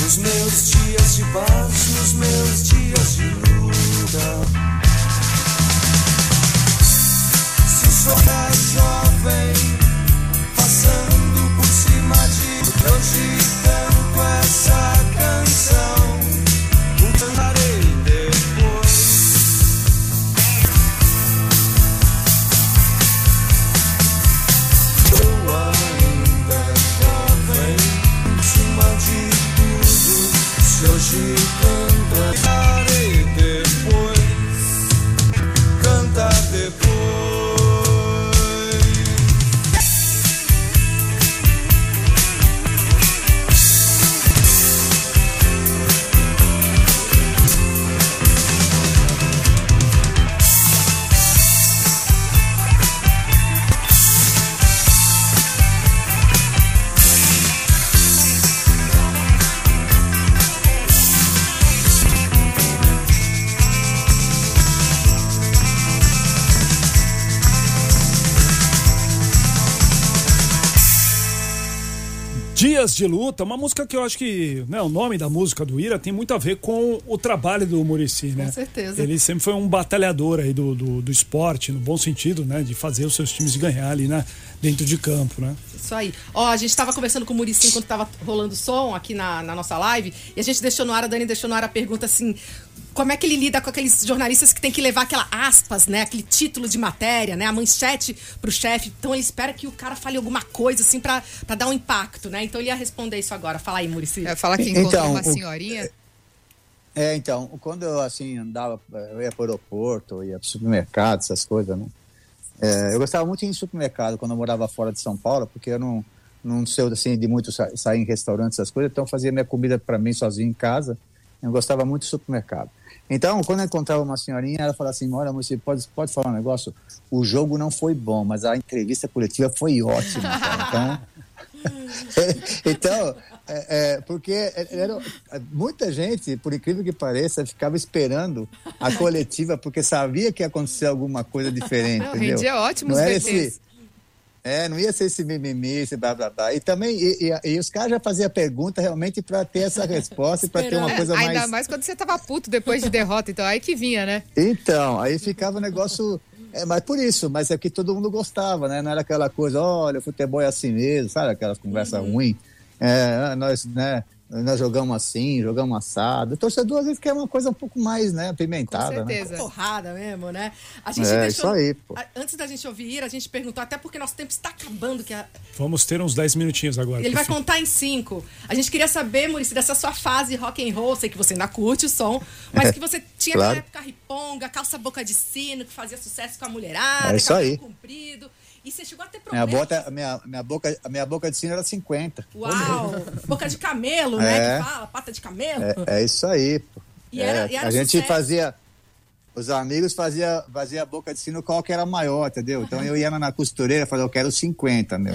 Nos meus dias de paz, nos meus dias de luta. Se souber jovem, passando por cima de. hoje tanto canto essa Dias de Luta, uma música que eu acho que né, o nome da música do Ira tem muito a ver com o trabalho do Murici, né? Com certeza. Ele sempre foi um batalhador aí do, do, do esporte, no bom sentido, né? De fazer os seus times ganhar ali né, dentro de campo, né? Isso aí. Ó, a gente estava conversando com o Murici enquanto estava rolando o som aqui na, na nossa live e a gente deixou no ar, a Dani deixou no ar a pergunta assim como é que ele lida com aqueles jornalistas que tem que levar aquela aspas, né? Aquele título de matéria, né? A manchete pro chefe. Então ele espera que o cara fale alguma coisa, assim, pra, pra dar um impacto, né? Então ele ia responder isso agora. Fala aí, Murici. É, fala que encontrou então, uma senhorinha. É, então, quando eu, assim, andava, eu ia pro aeroporto, ia pro supermercado, essas coisas, né? É, eu gostava muito de ir em supermercado quando eu morava fora de São Paulo, porque eu não, não sou, assim, de muito sair em restaurantes, essas coisas, então fazia minha comida para mim sozinho em casa. Eu gostava muito de supermercado. Então, quando eu encontrava uma senhorinha, ela falava assim: Olha, você pode, pode falar um negócio? O jogo não foi bom, mas a entrevista coletiva foi ótima. <laughs> Então, <laughs> então é, é, porque era, muita gente, por incrível que pareça, ficava esperando a coletiva porque sabia que ia acontecer alguma coisa diferente. Não, entendeu? Rendia ótimos não era esse, é, não ia ser esse mimimi, esse blá blá blá. E também, e, e, e os caras já faziam pergunta realmente para ter essa resposta e para ter uma coisa mais. Ainda mais quando você tava puto depois de derrota, então aí que vinha, né? Então, aí ficava o negócio. É, mas por isso, mas é que todo mundo gostava, né? Não era aquela coisa, olha, o futebol é assim mesmo, sabe? Aquelas conversas uhum. ruins. É, nós, né? Nós jogamos assim, jogamos assado. O torcedor às vezes quer uma coisa um pouco mais, né, apimentada. Com né? certeza. Né? Porrada mesmo, né? A gente é, deixou, isso aí, pô. Antes da gente ouvir, a gente perguntou, até porque nosso tempo está acabando. Que a... Vamos ter uns 10 minutinhos agora. Ele vai fim. contar em 5. A gente queria saber, Maurício, dessa sua fase rock and roll, sei que você ainda curte o som, mas que você tinha claro. na época riponga, calça boca de sino, que fazia sucesso com a mulherada, é isso aí. comprido. E você chegou a ter problemas. Minha, bota, minha, minha, boca, a minha boca de sino era 50. Uau! boca de camelo, né? É. Que fala, pata de camelo. É, é isso aí. Pô. E era, é, e era a gente fazia. Os amigos faziam fazia a boca de sino qual que era maior, entendeu? Então eu ia na costureira e falava, eu quero 50, meu.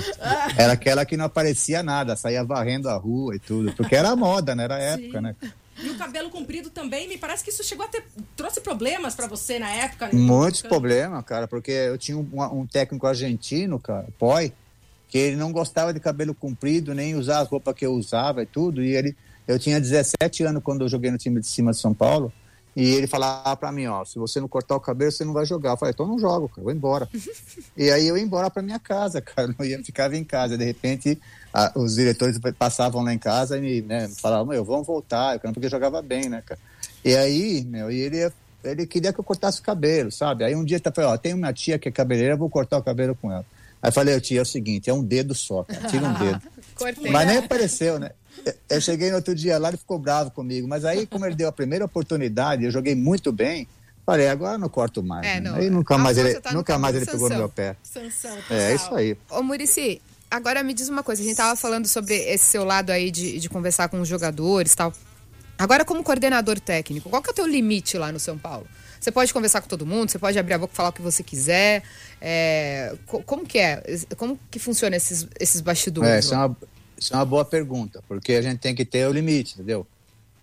Era aquela que não aparecia nada, saía varrendo a rua e tudo. Porque era moda, né? Era época, Sim. né? E o cabelo comprido também, me parece que isso chegou a ter. trouxe problemas para você na época. Né? Muitos problemas, cara, porque eu tinha um, um, técnico argentino, cara, Poi, que ele não gostava de cabelo comprido, nem usar as roupas que eu usava e tudo. E ele. Eu tinha 17 anos quando eu joguei no time de cima de São Paulo. E ele falava para mim, ó, se você não cortar o cabelo, você não vai jogar. Eu falei, então não jogo, cara, vou embora. <laughs> e aí eu ia embora para minha casa, <laughs> cara, não ia ficava em casa. De repente, a, os diretores passavam lá em casa e né, falavam, meu, vamos voltar, porque jogava bem, né, cara. E aí, meu, e ele, ele queria que eu cortasse o cabelo, sabe? Aí um dia ele falou, ó, tem uma tia que é cabeleireira, vou cortar o cabelo com ela. Aí eu falei, tia, é o seguinte, é um dedo só, cara, tira um dedo. <laughs> Mas nem apareceu, né? Eu cheguei no outro dia lá, ele ficou bravo comigo. Mas aí, como ele deu a primeira oportunidade, eu joguei muito bem. Falei, agora não corto mais. É, né? não. Aí nunca mais ele, tá nunca mais ele pegou no meu pé. Sansão, é, é isso aí. Ô, Murici, agora me diz uma coisa. A gente tava falando sobre esse seu lado aí de, de conversar com os jogadores e tal. Agora, como coordenador técnico, qual que é o teu limite lá no São Paulo? Você pode conversar com todo mundo, você pode abrir a boca e falar o que você quiser. É, como que é? Como que funciona esses, esses bastidores? É, isso é uma, isso é uma boa pergunta, porque a gente tem que ter o limite, entendeu?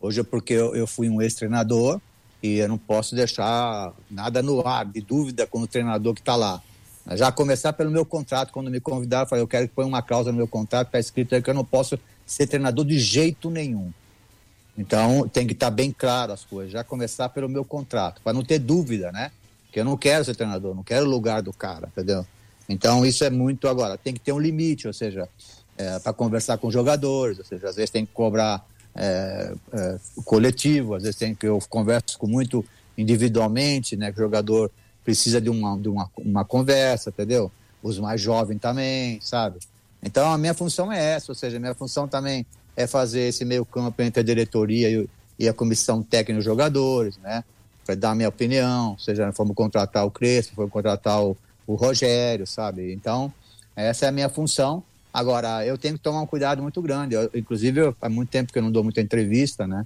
Hoje é porque eu, eu fui um ex-treinador e eu não posso deixar nada no ar, de dúvida com o treinador que está lá. Já começar pelo meu contrato, quando me convidaram, eu falei, eu quero que ponha uma cláusula no meu contrato, está escrito aí que eu não posso ser treinador de jeito nenhum. Então, tem que estar tá bem claro as coisas, já começar pelo meu contrato, para não ter dúvida, né? Que eu não quero ser treinador, não quero o lugar do cara, entendeu? Então, isso é muito agora, tem que ter um limite, ou seja, é, para conversar com jogadores, ou seja, às vezes tem que cobrar é, é, coletivo, às vezes tem que eu converso com muito individualmente, né, que o jogador precisa de uma, de uma, uma conversa, entendeu? Os mais jovens também, sabe? Então a minha função é essa, ou seja, a minha função também é fazer esse meio campo entre a diretoria e, e a comissão técnica dos jogadores, né? Para dar a minha opinião, seja fomos contratar o Crespo, fomos contratar o, o Rogério, sabe? Então, essa é a minha função Agora, eu tenho que tomar um cuidado muito grande. Eu, inclusive, há muito tempo que eu não dou muita entrevista, né?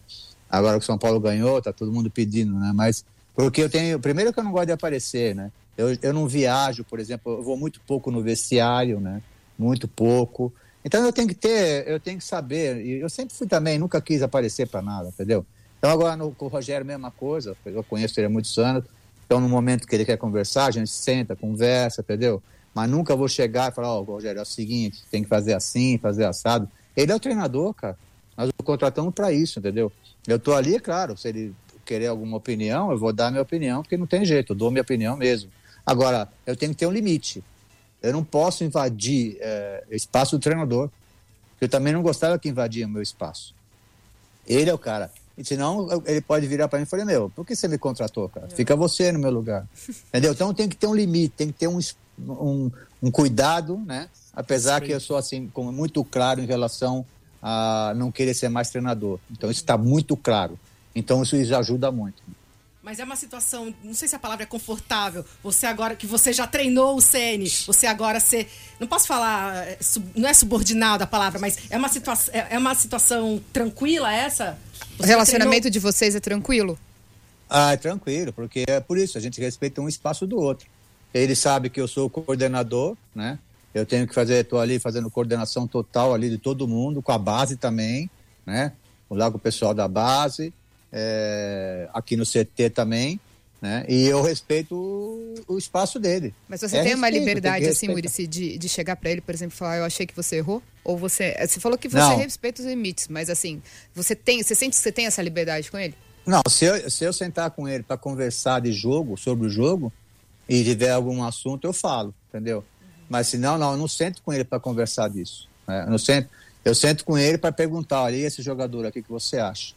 Agora que o São Paulo ganhou, tá todo mundo pedindo, né? Mas porque eu tenho. Primeiro que eu não gosto de aparecer, né? Eu, eu não viajo, por exemplo, eu vou muito pouco no vestiário, né? Muito pouco. Então eu tenho que ter, eu tenho que saber. Eu sempre fui também, nunca quis aparecer para nada, entendeu? Então agora no, com o Rogério, mesma coisa. Eu conheço ele há muitos anos. Então no momento que ele quer conversar, a gente senta, conversa, entendeu? mas nunca vou chegar e falar, ó, oh, Rogério, é o seguinte, tem que fazer assim, fazer assado. Ele é o treinador, cara. Nós o contratamos para isso, entendeu? Eu tô ali, claro, se ele querer alguma opinião, eu vou dar minha opinião, porque não tem jeito, eu dou minha opinião mesmo. Agora, eu tenho que ter um limite. Eu não posso invadir é, espaço do treinador. Eu também não gostava que invadia o meu espaço. Ele é o cara. E senão ele pode virar para mim e falar: Meu, por que você me contratou, cara? Fica você no meu lugar. Entendeu? Então tem que ter um limite, tem que ter um, um, um cuidado, né? Apesar Sim. que eu sou assim, como muito claro em relação a não querer ser mais treinador. Então isso está muito claro. Então isso ajuda muito. Mas é uma situação, não sei se a palavra é confortável. Você agora que você já treinou o CN, você agora ser, não posso falar, é, não é subordinado a palavra, mas é uma situação, é, é uma situação tranquila essa? Você o relacionamento treinou... de vocês é tranquilo? Ah, é tranquilo, porque é por isso a gente respeita um espaço do outro. Ele sabe que eu sou o coordenador, né? Eu tenho que fazer, estou ali fazendo coordenação total ali de todo mundo, com a base também, né? Lá com o pessoal da base é, aqui no CT também, né? E eu respeito o, o espaço dele. Mas você é tem respeito, uma liberdade, assim, Murici, de, de chegar para ele, por exemplo, e falar, eu achei que você errou? Ou você. Você falou que você Não. respeita os limites, mas assim, você tem. Você sente que você tem essa liberdade com ele? Não, se eu, se eu sentar com ele para conversar de jogo, sobre o jogo, e tiver algum assunto, eu falo, entendeu? Mas se não, não, eu não sento com ele para conversar disso. Né? Eu, não sento, eu sento com ele para perguntar, olha, e esse jogador aqui, o que você acha?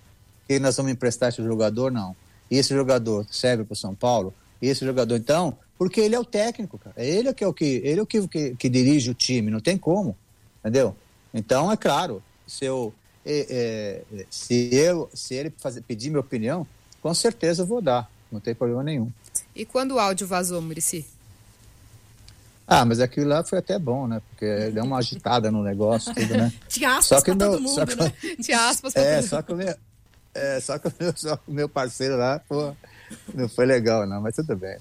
Que nós vamos emprestar esse jogador, não. E esse jogador serve para o São Paulo? E esse jogador, então, porque ele é o técnico, cara. É ele que é o que, ele é o que, que, que dirige o time, não tem como, entendeu? Então, é claro, se eu, é, é, se eu, se ele fazer, pedir minha opinião, com certeza eu vou dar, não tem problema nenhum. E quando o áudio vazou, Murici? Ah, mas aquilo lá foi até bom, né? Porque deu uma agitada no negócio, tudo, né? <laughs> Tinha aspas só que pra meu, todo mundo, só que, né? Tinha aspas pra é, todo mundo. Só que o meu, é, só que o meu, só o meu parceiro lá, pô, não foi legal, não, mas tudo bem.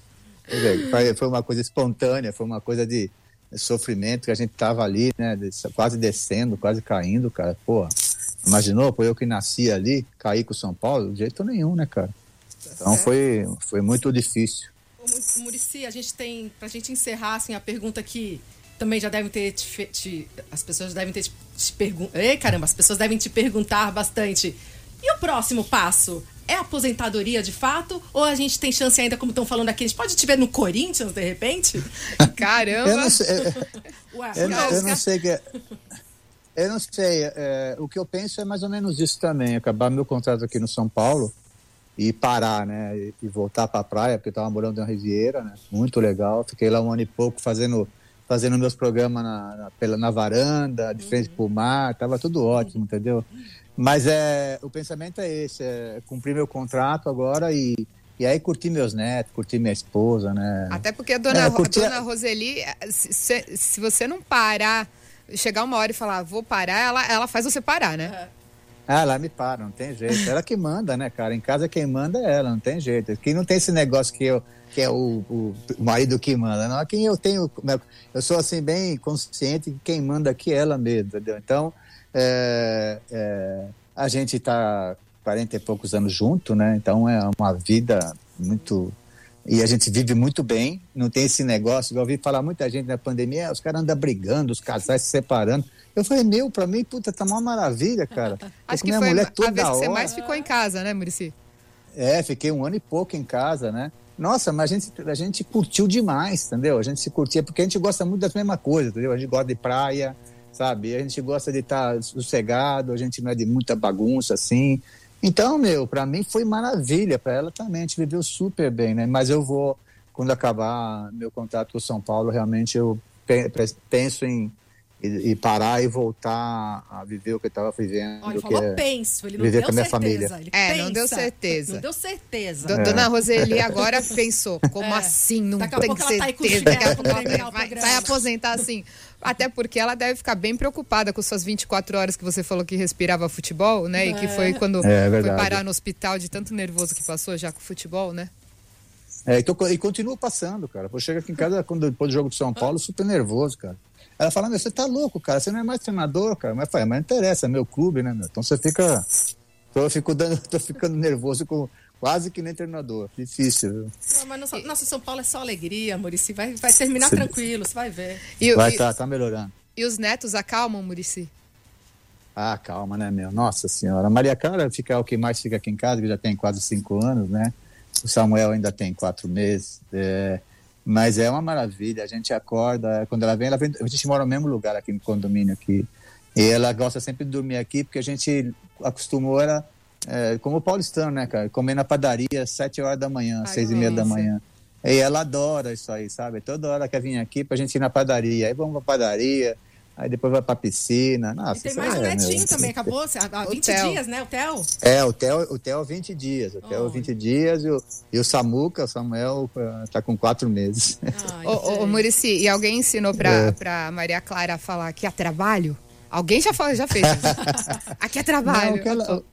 Foi, uma coisa espontânea, foi uma coisa de sofrimento que a gente tava ali, né? Quase descendo, quase caindo, cara. Pô, imaginou? Foi eu que nasci ali, caí com São Paulo? De jeito nenhum, né, cara? Então foi, foi muito difícil. Murici, a gente tem, pra gente encerrar, assim, a pergunta que também já devem ter te, te, as pessoas devem ter te, te perguntar. Ei, caramba, as pessoas devem te perguntar bastante. E o próximo passo? É aposentadoria de fato? Ou a gente tem chance ainda, como estão falando aqui, a gente pode te ver no Corinthians, de repente? <laughs> Caramba! Eu não sei, <laughs> Ué, eu, não, eu não sei que. É, eu não sei. É, o que eu penso é mais ou menos isso também: acabar meu contrato aqui no São Paulo e parar, né? E, e voltar para a praia, porque eu estava morando na Riviera, né? Muito legal. Fiquei lá um ano e pouco fazendo, fazendo meus programas na, na, pela, na varanda, de frente uhum. para o mar, tava tudo ótimo, entendeu? Mas é, o pensamento é esse, é cumprir meu contrato agora e, e aí curtir meus netos, curtir minha esposa, né? Até porque a dona, é, curtir... a dona Roseli, se, se você não parar, chegar uma hora e falar, vou parar, ela, ela faz você parar, né? Ah, ela me para, não tem jeito. Ela que manda, né, cara? Em casa quem manda é ela, não tem jeito. Aqui não tem esse negócio que eu que é o, o, marido que manda, não. Quem eu tenho, eu sou assim bem consciente que quem manda aqui é ela mesmo, entendeu? Então, é, é, a gente está 40 e poucos anos junto, né? Então é uma vida muito. E a gente vive muito bem, não tem esse negócio. Eu ouvi falar muita gente na pandemia, os caras andam brigando, os casais se separando. Eu falei, meu, pra mim, puta, tá uma maravilha, cara. <laughs> Acho que foi mulher toda a vez que você mais ficou em casa, né, Murici? É, fiquei um ano e pouco em casa, né? Nossa, mas a gente, a gente curtiu demais, entendeu? A gente se curtia, porque a gente gosta muito das mesmas coisas, entendeu? A gente gosta de praia, sabe? A gente gosta de estar tá sossegado, a gente não é de muita bagunça assim. Então, meu, para mim foi maravilha, para ela também, a gente viveu super bem, né? Mas eu vou, quando acabar meu contato com São Paulo, realmente eu penso em e, e, parar e voltar a viver o que eu estava vivendo. Olha, ele falou é penso, ele não viver deu com a minha certeza. Família. é, pensa, não deu certeza. Não deu certeza. É. Dona Roseli agora <laughs> pensou, como é. assim? Não Daqui tem certeza. Daqui a pouco ela vai, vai, aposentar assim. Até porque ela deve ficar bem preocupada com suas 24 horas que você falou que respirava futebol, né? E que foi é. quando é, foi parar no hospital de tanto nervoso que passou já com o futebol, né? É, então, e continua passando, cara. Eu chego aqui em casa quando depois do jogo de São Paulo, super nervoso, cara. Ela fala, meu, você tá louco, cara, você não é mais treinador, cara. Mas, mas não interessa, é meu clube, né, meu? Então você fica. Então eu fico dando, <laughs> tô ficando nervoso com quase que nem treinador. Difícil, viu? Não, mas no, nosso São Paulo é só alegria, Murici. Vai, vai terminar você... tranquilo, você vai ver. E, vai, e, tá, tá melhorando. E os netos acalmam, Murici? Ah, calma, né, meu? Nossa senhora. A Maria Clara fica é o que mais fica aqui em casa, que já tem quase cinco anos, né? O Samuel ainda tem quatro meses. É, mas é uma maravilha. A gente acorda, quando ela vem, ela vem. A gente mora no mesmo lugar aqui no condomínio aqui. E ela gosta sempre de dormir aqui, porque a gente acostumou ela, é, como paulistano, né, cara? Comer na padaria às sete horas da manhã, Ai, seis e meia da manhã. E ela adora isso aí, sabe? Toda hora quer vir aqui pra gente ir na padaria. Aí vamos pra padaria, aí depois vai pra piscina. Nossa, e tem mais um é, netinho também, acabou? Há 20 Theo. dias, né? O Theo? É, o Theo, o Theo 20 dias. O Theo oh. 20 dias e o, e o Samuca, o Samuel, tá com 4 meses. ô, ô, Murici, e alguém ensinou pra, é. pra Maria Clara falar que é trabalho? Alguém já, falou, já fez <laughs> Aqui é trabalho. Não,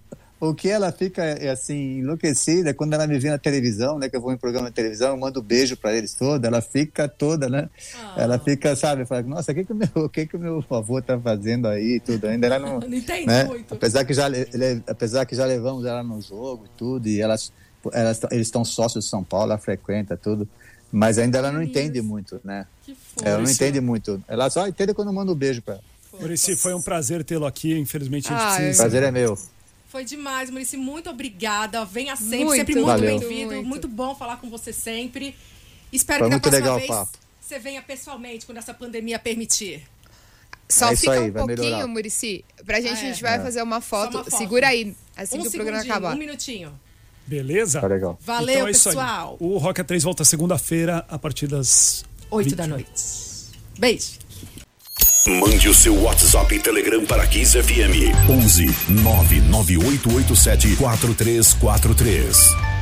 o que ela fica assim enlouquecida é quando ela me vê na televisão, né? Que eu vou em programa de televisão, eu mando um beijo para eles toda, ela fica toda, né? Oh. Ela fica, sabe, fala, nossa, o que que o meu, o que que o meu avô tá fazendo aí, tudo ainda ela não, <laughs> não entende né? muito. Apesar que já ele, apesar que já levamos ela no jogo e tudo e elas, elas eles estão sócios de São Paulo, ela frequenta tudo. Mas ainda ela não entende muito, né? Que ela não entende muito. Ela só entende quando eu mando um beijo para ela. Murici, foi um prazer tê-lo aqui. Infelizmente, a gente ah, precisa. Prazer é meu. Foi demais, Murici. Muito obrigada. Venha sempre, muito, sempre muito bem-vindo. Muito. muito. bom falar com você sempre. Espero foi que na próxima legal vez papo. você venha pessoalmente quando essa pandemia permitir. Só é fica aí, um pouquinho, melhorar. Murici. Pra gente, é. a gente vai é. fazer uma foto. uma foto. Segura aí, assim um que o programa acabar. Um minutinho. Beleza? Tá legal. Valeu, então é pessoal. O Rock A3 volta segunda-feira a partir das 8 20. da noite. Beijo. Mande o seu WhatsApp e Telegram para Kiss FM 11 99887 4343.